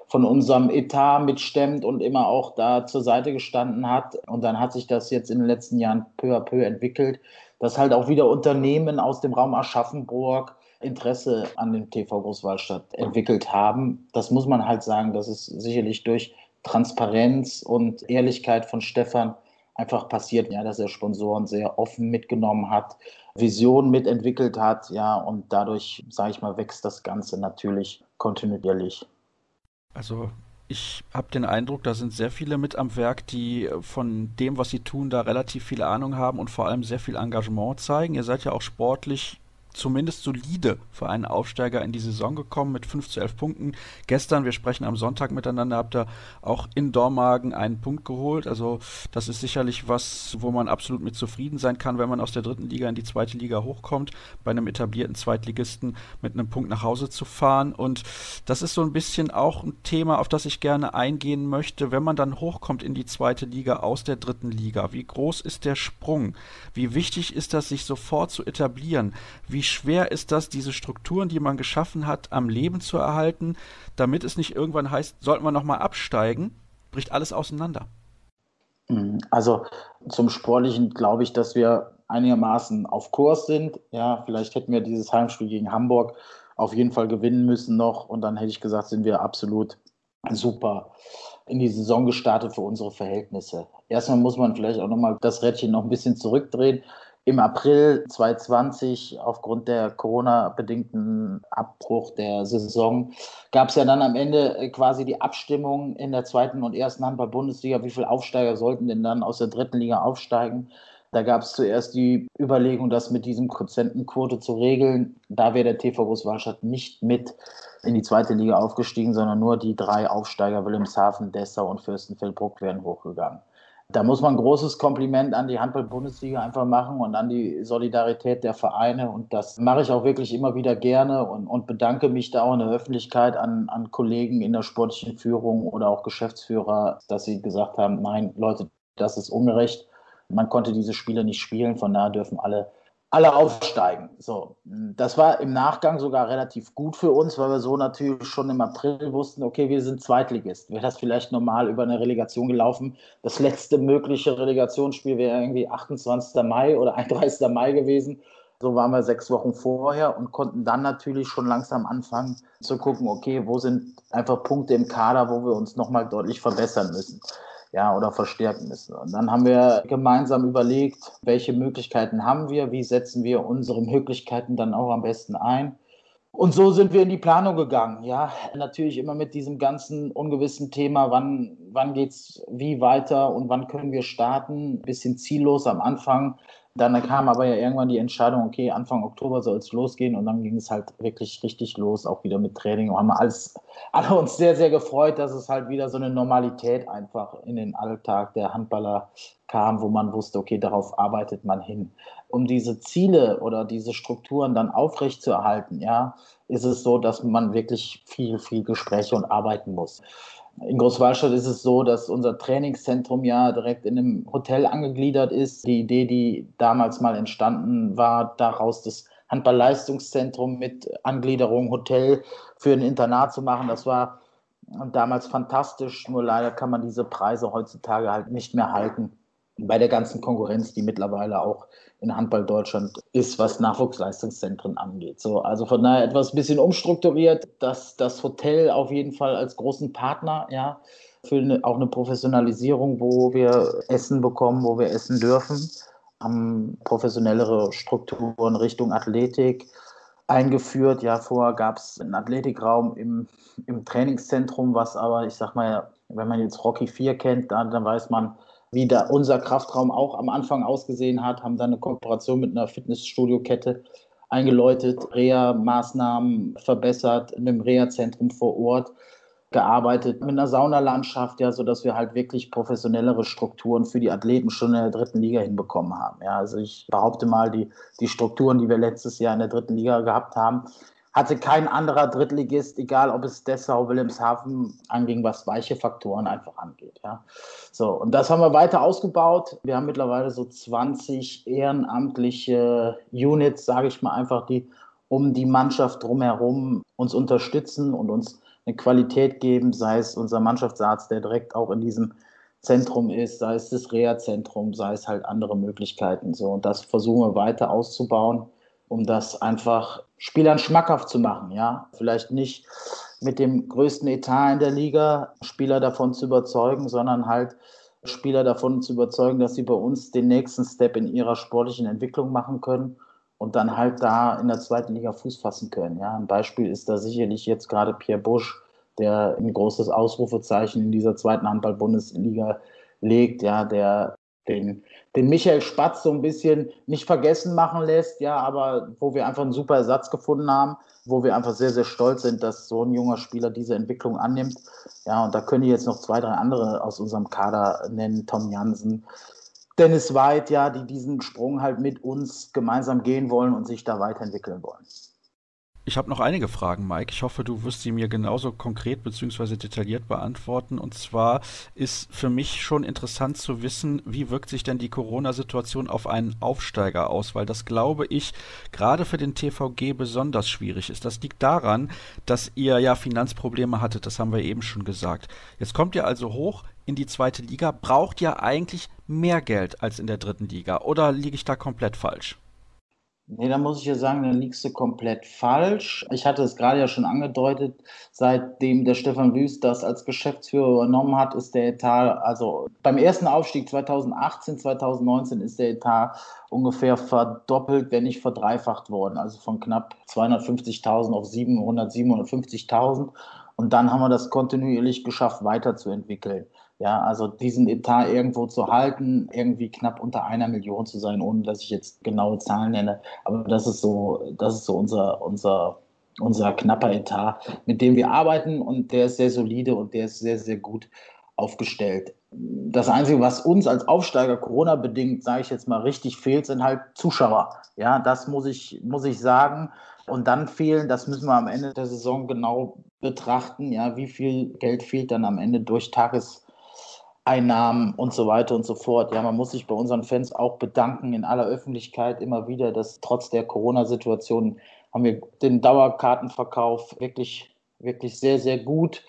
von unserem Etat mitstemmt und immer auch da zur Seite gestanden hat. Und dann hat sich das jetzt in den letzten Jahren peu à peu entwickelt, dass halt auch wieder Unternehmen aus dem Raum Aschaffenburg Interesse an dem TV Großwallstadt entwickelt haben. Das muss man halt sagen, das ist sicherlich durch Transparenz und Ehrlichkeit von Stefan einfach passiert, ja, dass er Sponsoren sehr offen mitgenommen hat, Visionen mitentwickelt hat, ja, und dadurch, sage ich mal, wächst das Ganze natürlich kontinuierlich. Also ich habe den Eindruck, da sind sehr viele mit am Werk, die von dem, was sie tun, da relativ viel Ahnung haben und vor allem sehr viel Engagement zeigen. Ihr seid ja auch sportlich zumindest solide für einen Aufsteiger in die Saison gekommen mit 5 zu 11 Punkten. Gestern, wir sprechen am Sonntag miteinander, habt ihr auch in Dormagen einen Punkt geholt. Also das ist sicherlich was, wo man absolut mit zufrieden sein kann, wenn man aus der dritten Liga in die zweite Liga hochkommt, bei einem etablierten Zweitligisten mit einem Punkt nach Hause zu fahren. Und das ist so ein bisschen auch ein Thema, auf das ich gerne eingehen möchte, wenn man dann hochkommt in die zweite Liga aus der dritten Liga. Wie groß ist der Sprung? Wie wichtig ist das, sich sofort zu etablieren? Wie schwer ist das, diese Strukturen, die man geschaffen hat, am Leben zu erhalten, damit es nicht irgendwann heißt, sollten wir nochmal absteigen, bricht alles auseinander. Mhm. Also zum Sportlichen glaube ich, dass wir einigermaßen auf Kurs sind. Ja, vielleicht hätten wir dieses Heimspiel gegen Hamburg auf jeden Fall gewinnen müssen noch und dann hätte ich gesagt, sind wir absolut super in die Saison gestartet für unsere Verhältnisse. Erstmal muss man vielleicht auch nochmal das Rädchen noch ein bisschen zurückdrehen im April 2020 aufgrund der Corona-bedingten Abbruch der Saison gab es ja dann am Ende äh, quasi die Abstimmung in der zweiten und ersten Handball-Bundesliga, wie viele Aufsteiger sollten denn dann aus der dritten Liga aufsteigen. Da gab es zuerst die Überlegung, das mit diesem Prozentenquote zu regeln. Da wäre der TV Großwallstadt nicht mit in die zweite Liga aufgestiegen, sondern nur die drei Aufsteiger Wilhelmshaven, Dessau und Fürstenfeldbruck wären hochgegangen. Da muss man ein großes Kompliment an die Handball-Bundesliga einfach machen und an die Solidarität der Vereine. Und das mache ich auch wirklich immer wieder gerne und, und bedanke mich da auch in der Öffentlichkeit an, an Kollegen in der sportlichen Führung oder auch Geschäftsführer, dass sie gesagt haben, nein, Leute, das ist ungerecht. Man konnte diese Spiele nicht spielen, von daher dürfen alle alle aufsteigen. So, das war im Nachgang sogar relativ gut für uns, weil wir so natürlich schon im April wussten, okay, wir sind Zweitligist. Wäre das vielleicht normal über eine Relegation gelaufen? Das letzte mögliche Relegationsspiel wäre irgendwie 28. Mai oder 31. Mai gewesen. So waren wir sechs Wochen vorher und konnten dann natürlich schon langsam anfangen zu gucken, okay, wo sind einfach Punkte im Kader, wo wir uns nochmal deutlich verbessern müssen ja, oder verstärken müssen. Und dann haben wir gemeinsam überlegt, welche Möglichkeiten haben wir, wie setzen wir unsere Möglichkeiten dann auch am besten ein. Und so sind wir in die Planung gegangen. Ja, natürlich immer mit diesem ganzen ungewissen Thema, wann, wann es wie weiter und wann können wir starten. Ein bisschen ziellos am Anfang. Dann kam aber ja irgendwann die Entscheidung, okay, Anfang Oktober soll es losgehen und dann ging es halt wirklich richtig los, auch wieder mit Training. Und haben alles, alle uns sehr, sehr gefreut, dass es halt wieder so eine Normalität einfach in den Alltag der Handballer kam, wo man wusste, okay, darauf arbeitet man hin. Um diese Ziele oder diese Strukturen dann aufrechtzuerhalten, ja, ist es so, dass man wirklich viel, viel Gespräche und arbeiten muss. In Großwallstadt ist es so, dass unser Trainingszentrum ja direkt in einem Hotel angegliedert ist. Die Idee, die damals mal entstanden war, daraus das Handballleistungszentrum mit Angliederung Hotel für ein Internat zu machen, das war damals fantastisch. Nur leider kann man diese Preise heutzutage halt nicht mehr halten. Bei der ganzen Konkurrenz, die mittlerweile auch in Handball Deutschland ist, was Nachwuchsleistungszentren angeht. So, also von daher etwas bisschen umstrukturiert, dass das Hotel auf jeden Fall als großen Partner, ja, für eine, auch eine Professionalisierung, wo wir Essen bekommen, wo wir essen dürfen, haben professionellere Strukturen Richtung Athletik eingeführt. Ja, vorher gab es einen Athletikraum im, im Trainingszentrum, was aber, ich sag mal, wenn man jetzt Rocky 4 kennt, dann, dann weiß man, wie da unser Kraftraum auch am Anfang ausgesehen hat, haben dann eine Kooperation mit einer Fitnessstudio-Kette eingeläutet, Reha-Maßnahmen verbessert, in einem Reha-Zentrum vor Ort gearbeitet, mit einer Saunalandschaft, ja, sodass wir halt wirklich professionellere Strukturen für die Athleten schon in der dritten Liga hinbekommen haben. Ja, also ich behaupte mal, die, die Strukturen, die wir letztes Jahr in der dritten Liga gehabt haben, hatte kein anderer Drittligist, egal ob es Dessau, Wilhelmshaven anging, was weiche Faktoren einfach angeht. Ja. So, und das haben wir weiter ausgebaut. Wir haben mittlerweile so 20 ehrenamtliche Units, sage ich mal einfach, die um die Mannschaft drumherum uns unterstützen und uns eine Qualität geben, sei es unser Mannschaftsarzt, der direkt auch in diesem Zentrum ist, sei es das Reha-Zentrum, sei es halt andere Möglichkeiten. So, und das versuchen wir weiter auszubauen um das einfach Spielern schmackhaft zu machen. Ja, vielleicht nicht mit dem größten Etat in der Liga Spieler davon zu überzeugen, sondern halt Spieler davon zu überzeugen, dass sie bei uns den nächsten Step in ihrer sportlichen Entwicklung machen können und dann halt da in der zweiten Liga Fuß fassen können. Ja, ein Beispiel ist da sicherlich jetzt gerade Pierre Busch, der ein großes Ausrufezeichen in dieser zweiten Handball-Bundesliga legt, ja, der den, den Michael Spatz so ein bisschen nicht vergessen machen lässt, ja, aber wo wir einfach einen super Ersatz gefunden haben, wo wir einfach sehr, sehr stolz sind, dass so ein junger Spieler diese Entwicklung annimmt. Ja, und da können ich jetzt noch zwei, drei andere aus unserem Kader nennen, Tom Jansen, Dennis Weid, ja, die diesen Sprung halt mit uns gemeinsam gehen wollen und sich da weiterentwickeln wollen. Ich habe noch einige Fragen, Mike. Ich hoffe, du wirst sie mir genauso konkret bzw. detailliert beantworten. Und zwar ist für mich schon interessant zu wissen, wie wirkt sich denn die Corona-Situation auf einen Aufsteiger aus, weil das glaube ich gerade für den TVG besonders schwierig ist. Das liegt daran, dass ihr ja Finanzprobleme hattet, das haben wir eben schon gesagt. Jetzt kommt ihr also hoch in die zweite Liga, braucht ja eigentlich mehr Geld als in der dritten Liga. Oder liege ich da komplett falsch? Nee, da muss ich ja sagen, da liegst du komplett falsch. Ich hatte es gerade ja schon angedeutet, seitdem der Stefan Wüst das als Geschäftsführer übernommen hat, ist der Etat, also beim ersten Aufstieg 2018, 2019 ist der Etat ungefähr verdoppelt, wenn nicht verdreifacht worden. Also von knapp 250.000 auf 700, 750.000. Und dann haben wir das kontinuierlich geschafft, weiterzuentwickeln. Ja, also diesen Etat irgendwo zu halten, irgendwie knapp unter einer Million zu sein, ohne dass ich jetzt genaue Zahlen nenne. Aber das ist so, das ist so unser, unser, unser knapper Etat, mit dem wir arbeiten und der ist sehr solide und der ist sehr, sehr gut aufgestellt. Das Einzige, was uns als Aufsteiger Corona-bedingt, sage ich jetzt mal, richtig fehlt, sind halt Zuschauer. Ja, das muss ich, muss ich sagen. Und dann fehlen, das müssen wir am Ende der Saison genau betrachten, ja, wie viel Geld fehlt dann am Ende durch Tages Einnahmen und so weiter und so fort. Ja, man muss sich bei unseren Fans auch bedanken in aller Öffentlichkeit immer wieder, dass trotz der Corona-Situation haben wir den Dauerkartenverkauf wirklich, wirklich sehr, sehr gut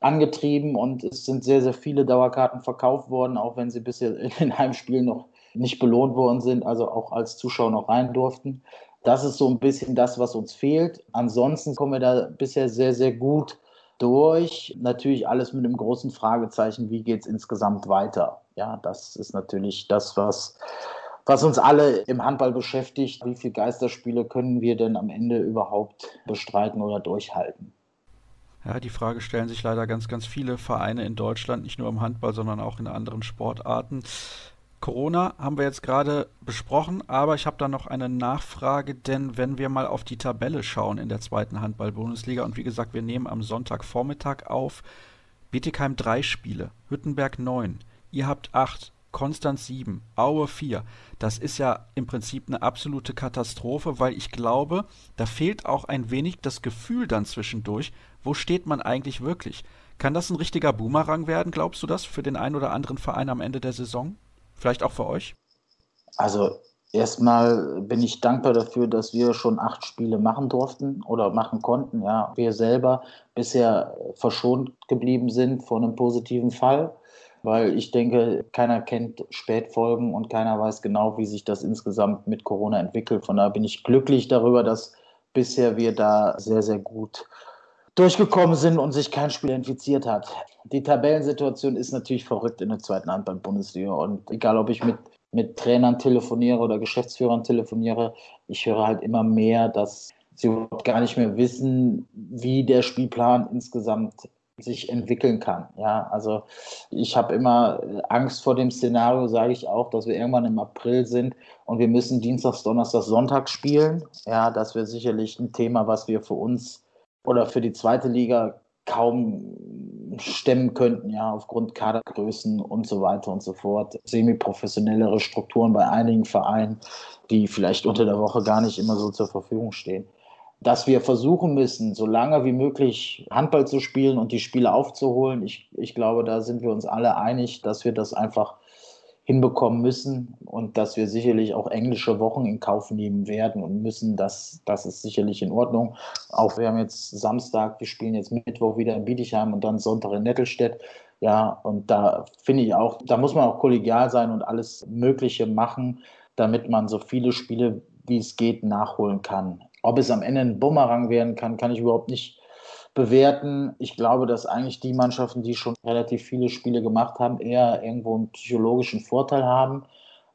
angetrieben und es sind sehr, sehr viele Dauerkarten verkauft worden, auch wenn sie bisher in den Heimspielen noch nicht belohnt worden sind, also auch als Zuschauer noch rein durften. Das ist so ein bisschen das, was uns fehlt. Ansonsten kommen wir da bisher sehr, sehr gut durch. Natürlich alles mit einem großen Fragezeichen, wie geht es insgesamt weiter? Ja, das ist natürlich das, was, was uns alle im Handball beschäftigt. Wie viele Geisterspiele können wir denn am Ende überhaupt bestreiten oder durchhalten? Ja, die Frage stellen sich leider ganz, ganz viele Vereine in Deutschland, nicht nur im Handball, sondern auch in anderen Sportarten. Corona haben wir jetzt gerade besprochen, aber ich habe da noch eine Nachfrage, denn wenn wir mal auf die Tabelle schauen in der zweiten Handball-Bundesliga und wie gesagt, wir nehmen am Sonntagvormittag auf, Bietigheim drei Spiele, Hüttenberg neun, ihr habt acht, Konstanz sieben, Aue vier. Das ist ja im Prinzip eine absolute Katastrophe, weil ich glaube, da fehlt auch ein wenig das Gefühl dann zwischendurch, wo steht man eigentlich wirklich? Kann das ein richtiger Boomerang werden, glaubst du das, für den einen oder anderen Verein am Ende der Saison? Vielleicht auch für euch? Also erstmal bin ich dankbar dafür, dass wir schon acht Spiele machen durften oder machen konnten. Ja, wir selber bisher verschont geblieben sind von einem positiven Fall, weil ich denke, keiner kennt Spätfolgen und keiner weiß genau, wie sich das insgesamt mit Corona entwickelt. Von daher bin ich glücklich darüber, dass bisher wir da sehr, sehr gut durchgekommen sind und sich kein Spieler infiziert hat. Die Tabellensituation ist natürlich verrückt in der zweiten Handball-Bundesliga und egal, ob ich mit mit Trainern telefoniere oder Geschäftsführern telefoniere, ich höre halt immer mehr, dass sie überhaupt gar nicht mehr wissen, wie der Spielplan insgesamt sich entwickeln kann. Ja, also ich habe immer Angst vor dem Szenario, sage ich auch, dass wir irgendwann im April sind und wir müssen Dienstags, Donnerstags, Sonntag spielen. Ja, das wäre sicherlich ein Thema, was wir für uns oder für die zweite Liga kaum stemmen könnten, ja, aufgrund Kadergrößen und so weiter und so fort. Semiprofessionellere Strukturen bei einigen Vereinen, die vielleicht unter der Woche gar nicht immer so zur Verfügung stehen dass wir versuchen müssen, so lange wie möglich Handball zu spielen und die Spiele aufzuholen. Ich, ich glaube, da sind wir uns alle einig, dass wir das einfach hinbekommen müssen und dass wir sicherlich auch englische Wochen in Kauf nehmen werden und müssen. Das, das ist sicherlich in Ordnung. Auch wir haben jetzt Samstag, wir spielen jetzt Mittwoch wieder in Bietigheim und dann Sonntag in Nettelstedt. Ja, und da finde ich auch, da muss man auch kollegial sein und alles Mögliche machen, damit man so viele Spiele wie es geht nachholen kann. Ob es am Ende ein Bumerang werden kann, kann ich überhaupt nicht bewerten. Ich glaube, dass eigentlich die Mannschaften, die schon relativ viele Spiele gemacht haben, eher irgendwo einen psychologischen Vorteil haben.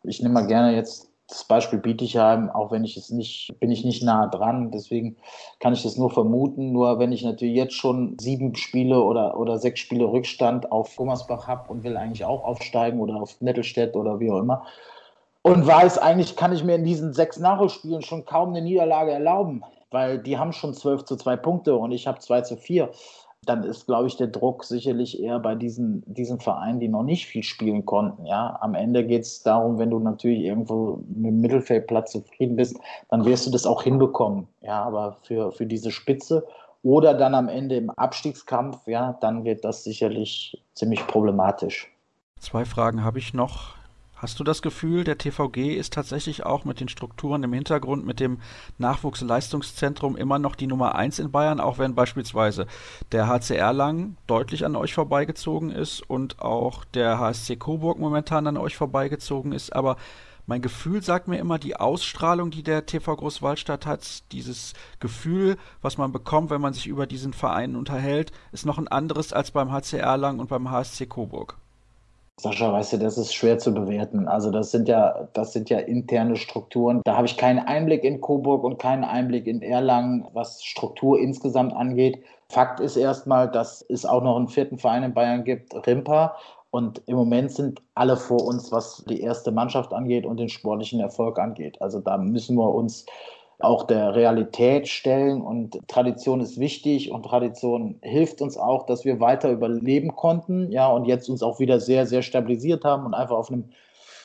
Ich nehme mal gerne jetzt das Beispiel Bietigheim, auch wenn ich es nicht, bin ich nicht nah dran, deswegen kann ich das nur vermuten. Nur wenn ich natürlich jetzt schon sieben Spiele oder, oder sechs Spiele Rückstand auf Gummersbach habe und will eigentlich auch aufsteigen oder auf Nettelstedt oder wie auch immer, und weiß, eigentlich kann ich mir in diesen sechs Nachholspielen schon kaum eine Niederlage erlauben, weil die haben schon 12 zu 2 Punkte und ich habe 2 zu 4. Dann ist, glaube ich, der Druck sicherlich eher bei diesen, diesen Vereinen, die noch nicht viel spielen konnten. Ja, am Ende geht es darum, wenn du natürlich irgendwo mit dem Mittelfeldplatz zufrieden bist, dann wirst du das auch hinbekommen. Ja, aber für, für diese Spitze oder dann am Ende im Abstiegskampf, ja, dann wird das sicherlich ziemlich problematisch. Zwei Fragen habe ich noch. Hast du das Gefühl, der TVG ist tatsächlich auch mit den Strukturen im Hintergrund, mit dem Nachwuchsleistungszentrum immer noch die Nummer eins in Bayern, auch wenn beispielsweise der HCR Lang deutlich an euch vorbeigezogen ist und auch der HSC Coburg momentan an euch vorbeigezogen ist, aber mein Gefühl sagt mir immer, die Ausstrahlung, die der TV Großwaldstadt hat, dieses Gefühl, was man bekommt, wenn man sich über diesen Verein unterhält, ist noch ein anderes als beim HCR Lang und beim HSC Coburg. Sascha, weißt du, das ist schwer zu bewerten. Also das sind ja, das sind ja interne Strukturen. Da habe ich keinen Einblick in Coburg und keinen Einblick in Erlangen, was Struktur insgesamt angeht. Fakt ist erstmal, dass es auch noch einen vierten Verein in Bayern gibt, Rimpa. Und im Moment sind alle vor uns, was die erste Mannschaft angeht und den sportlichen Erfolg angeht. Also da müssen wir uns auch der Realität stellen. Und Tradition ist wichtig und Tradition hilft uns auch, dass wir weiter überleben konnten, ja, und jetzt uns auch wieder sehr, sehr stabilisiert haben und einfach auf einem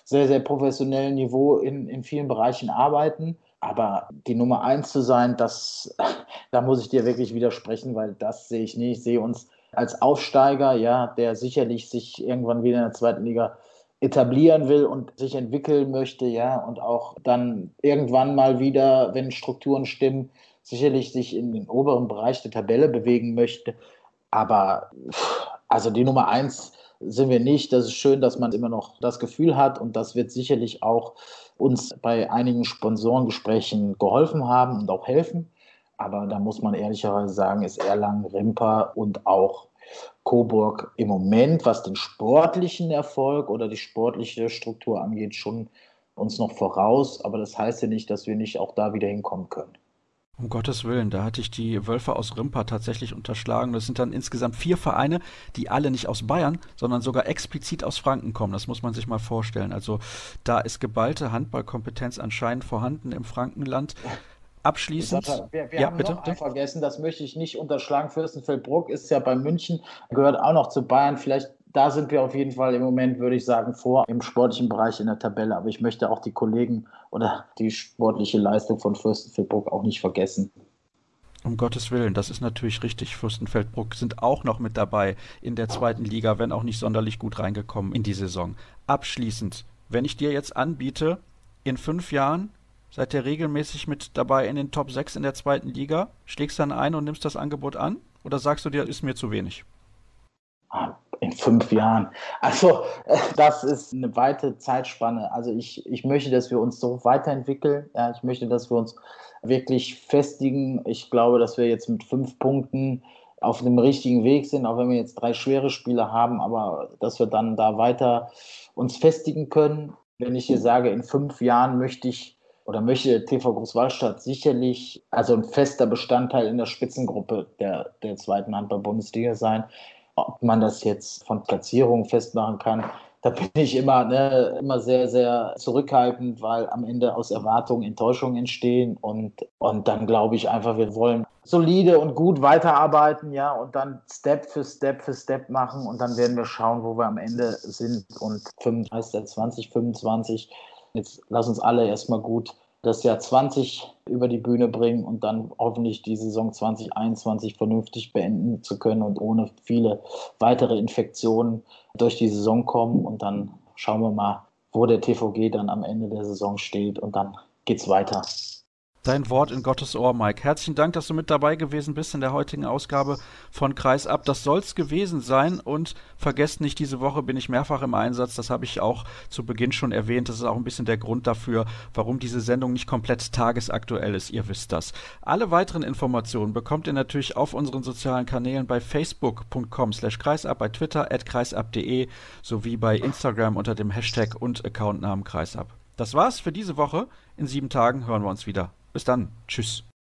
sehr, sehr professionellen Niveau in, in vielen Bereichen arbeiten. Aber die Nummer eins zu sein, das, da muss ich dir wirklich widersprechen, weil das sehe ich nicht. Ich sehe uns als Aufsteiger, ja, der sicherlich sich irgendwann wieder in der zweiten Liga etablieren will und sich entwickeln möchte, ja, und auch dann irgendwann mal wieder, wenn Strukturen stimmen, sicherlich sich in den oberen Bereich der Tabelle bewegen möchte. Aber also die Nummer eins sind wir nicht. Das ist schön, dass man immer noch das Gefühl hat und das wird sicherlich auch uns bei einigen Sponsorengesprächen geholfen haben und auch helfen. Aber da muss man ehrlicherweise sagen, ist Erlangen, Rimper und auch Coburg im Moment, was den sportlichen Erfolg oder die sportliche Struktur angeht, schon uns noch voraus. Aber das heißt ja nicht, dass wir nicht auch da wieder hinkommen können. Um Gottes Willen, da hatte ich die Wölfe aus Rimpa tatsächlich unterschlagen. Das sind dann insgesamt vier Vereine, die alle nicht aus Bayern, sondern sogar explizit aus Franken kommen. Das muss man sich mal vorstellen. Also da ist geballte Handballkompetenz anscheinend vorhanden im Frankenland abschließend. Wir, wir ja, haben bitte, noch bitte. vergessen, das möchte ich nicht unterschlagen. Fürstenfeldbruck ist ja bei München, gehört auch noch zu Bayern. Vielleicht da sind wir auf jeden Fall im Moment, würde ich sagen, vor im sportlichen Bereich in der Tabelle. Aber ich möchte auch die Kollegen oder die sportliche Leistung von Fürstenfeldbruck auch nicht vergessen. Um Gottes Willen, das ist natürlich richtig. Fürstenfeldbruck sind auch noch mit dabei in der zweiten Liga, wenn auch nicht sonderlich gut reingekommen in die Saison. Abschließend, wenn ich dir jetzt anbiete, in fünf Jahren Seid ihr regelmäßig mit dabei in den Top 6 in der zweiten Liga? Schlägst dann ein und nimmst das Angebot an? Oder sagst du dir, ist mir zu wenig? in fünf Jahren. Also das ist eine weite Zeitspanne. Also ich, ich möchte, dass wir uns so weiterentwickeln. Ja, ich möchte, dass wir uns wirklich festigen. Ich glaube, dass wir jetzt mit fünf Punkten auf dem richtigen Weg sind, auch wenn wir jetzt drei schwere Spiele haben, aber dass wir dann da weiter uns festigen können. Wenn ich hier sage, in fünf Jahren möchte ich oder möchte TV Großwallstadt sicherlich also ein fester Bestandteil in der Spitzengruppe der, der zweiten Handball-Bundesliga sein. Ob man das jetzt von Platzierungen festmachen kann, da bin ich immer, ne, immer sehr, sehr zurückhaltend, weil am Ende aus Erwartungen Enttäuschungen entstehen. Und, und dann glaube ich einfach, wir wollen solide und gut weiterarbeiten, ja, und dann Step für Step für Step machen. Und dann werden wir schauen, wo wir am Ende sind. Und 5 heißt ja 2025. Jetzt lass uns alle erstmal gut das Jahr 20 über die Bühne bringen und dann hoffentlich die Saison 2021 vernünftig beenden zu können und ohne viele weitere Infektionen durch die Saison kommen. Und dann schauen wir mal, wo der TVG dann am Ende der Saison steht und dann geht's weiter. Dein Wort in Gottes Ohr, Mike. Herzlichen Dank, dass du mit dabei gewesen bist in der heutigen Ausgabe von Kreis ab. Das soll's gewesen sein und vergesst nicht, diese Woche bin ich mehrfach im Einsatz. Das habe ich auch zu Beginn schon erwähnt. Das ist auch ein bisschen der Grund dafür, warum diese Sendung nicht komplett tagesaktuell ist. Ihr wisst das. Alle weiteren Informationen bekommt ihr natürlich auf unseren sozialen Kanälen bei facebook.com slash kreisab, bei Twitter at kreisab.de sowie bei Instagram unter dem Hashtag und Accountnamen kreisab. Das war's für diese Woche. In sieben Tagen hören wir uns wieder. Bis dann. Tschüss.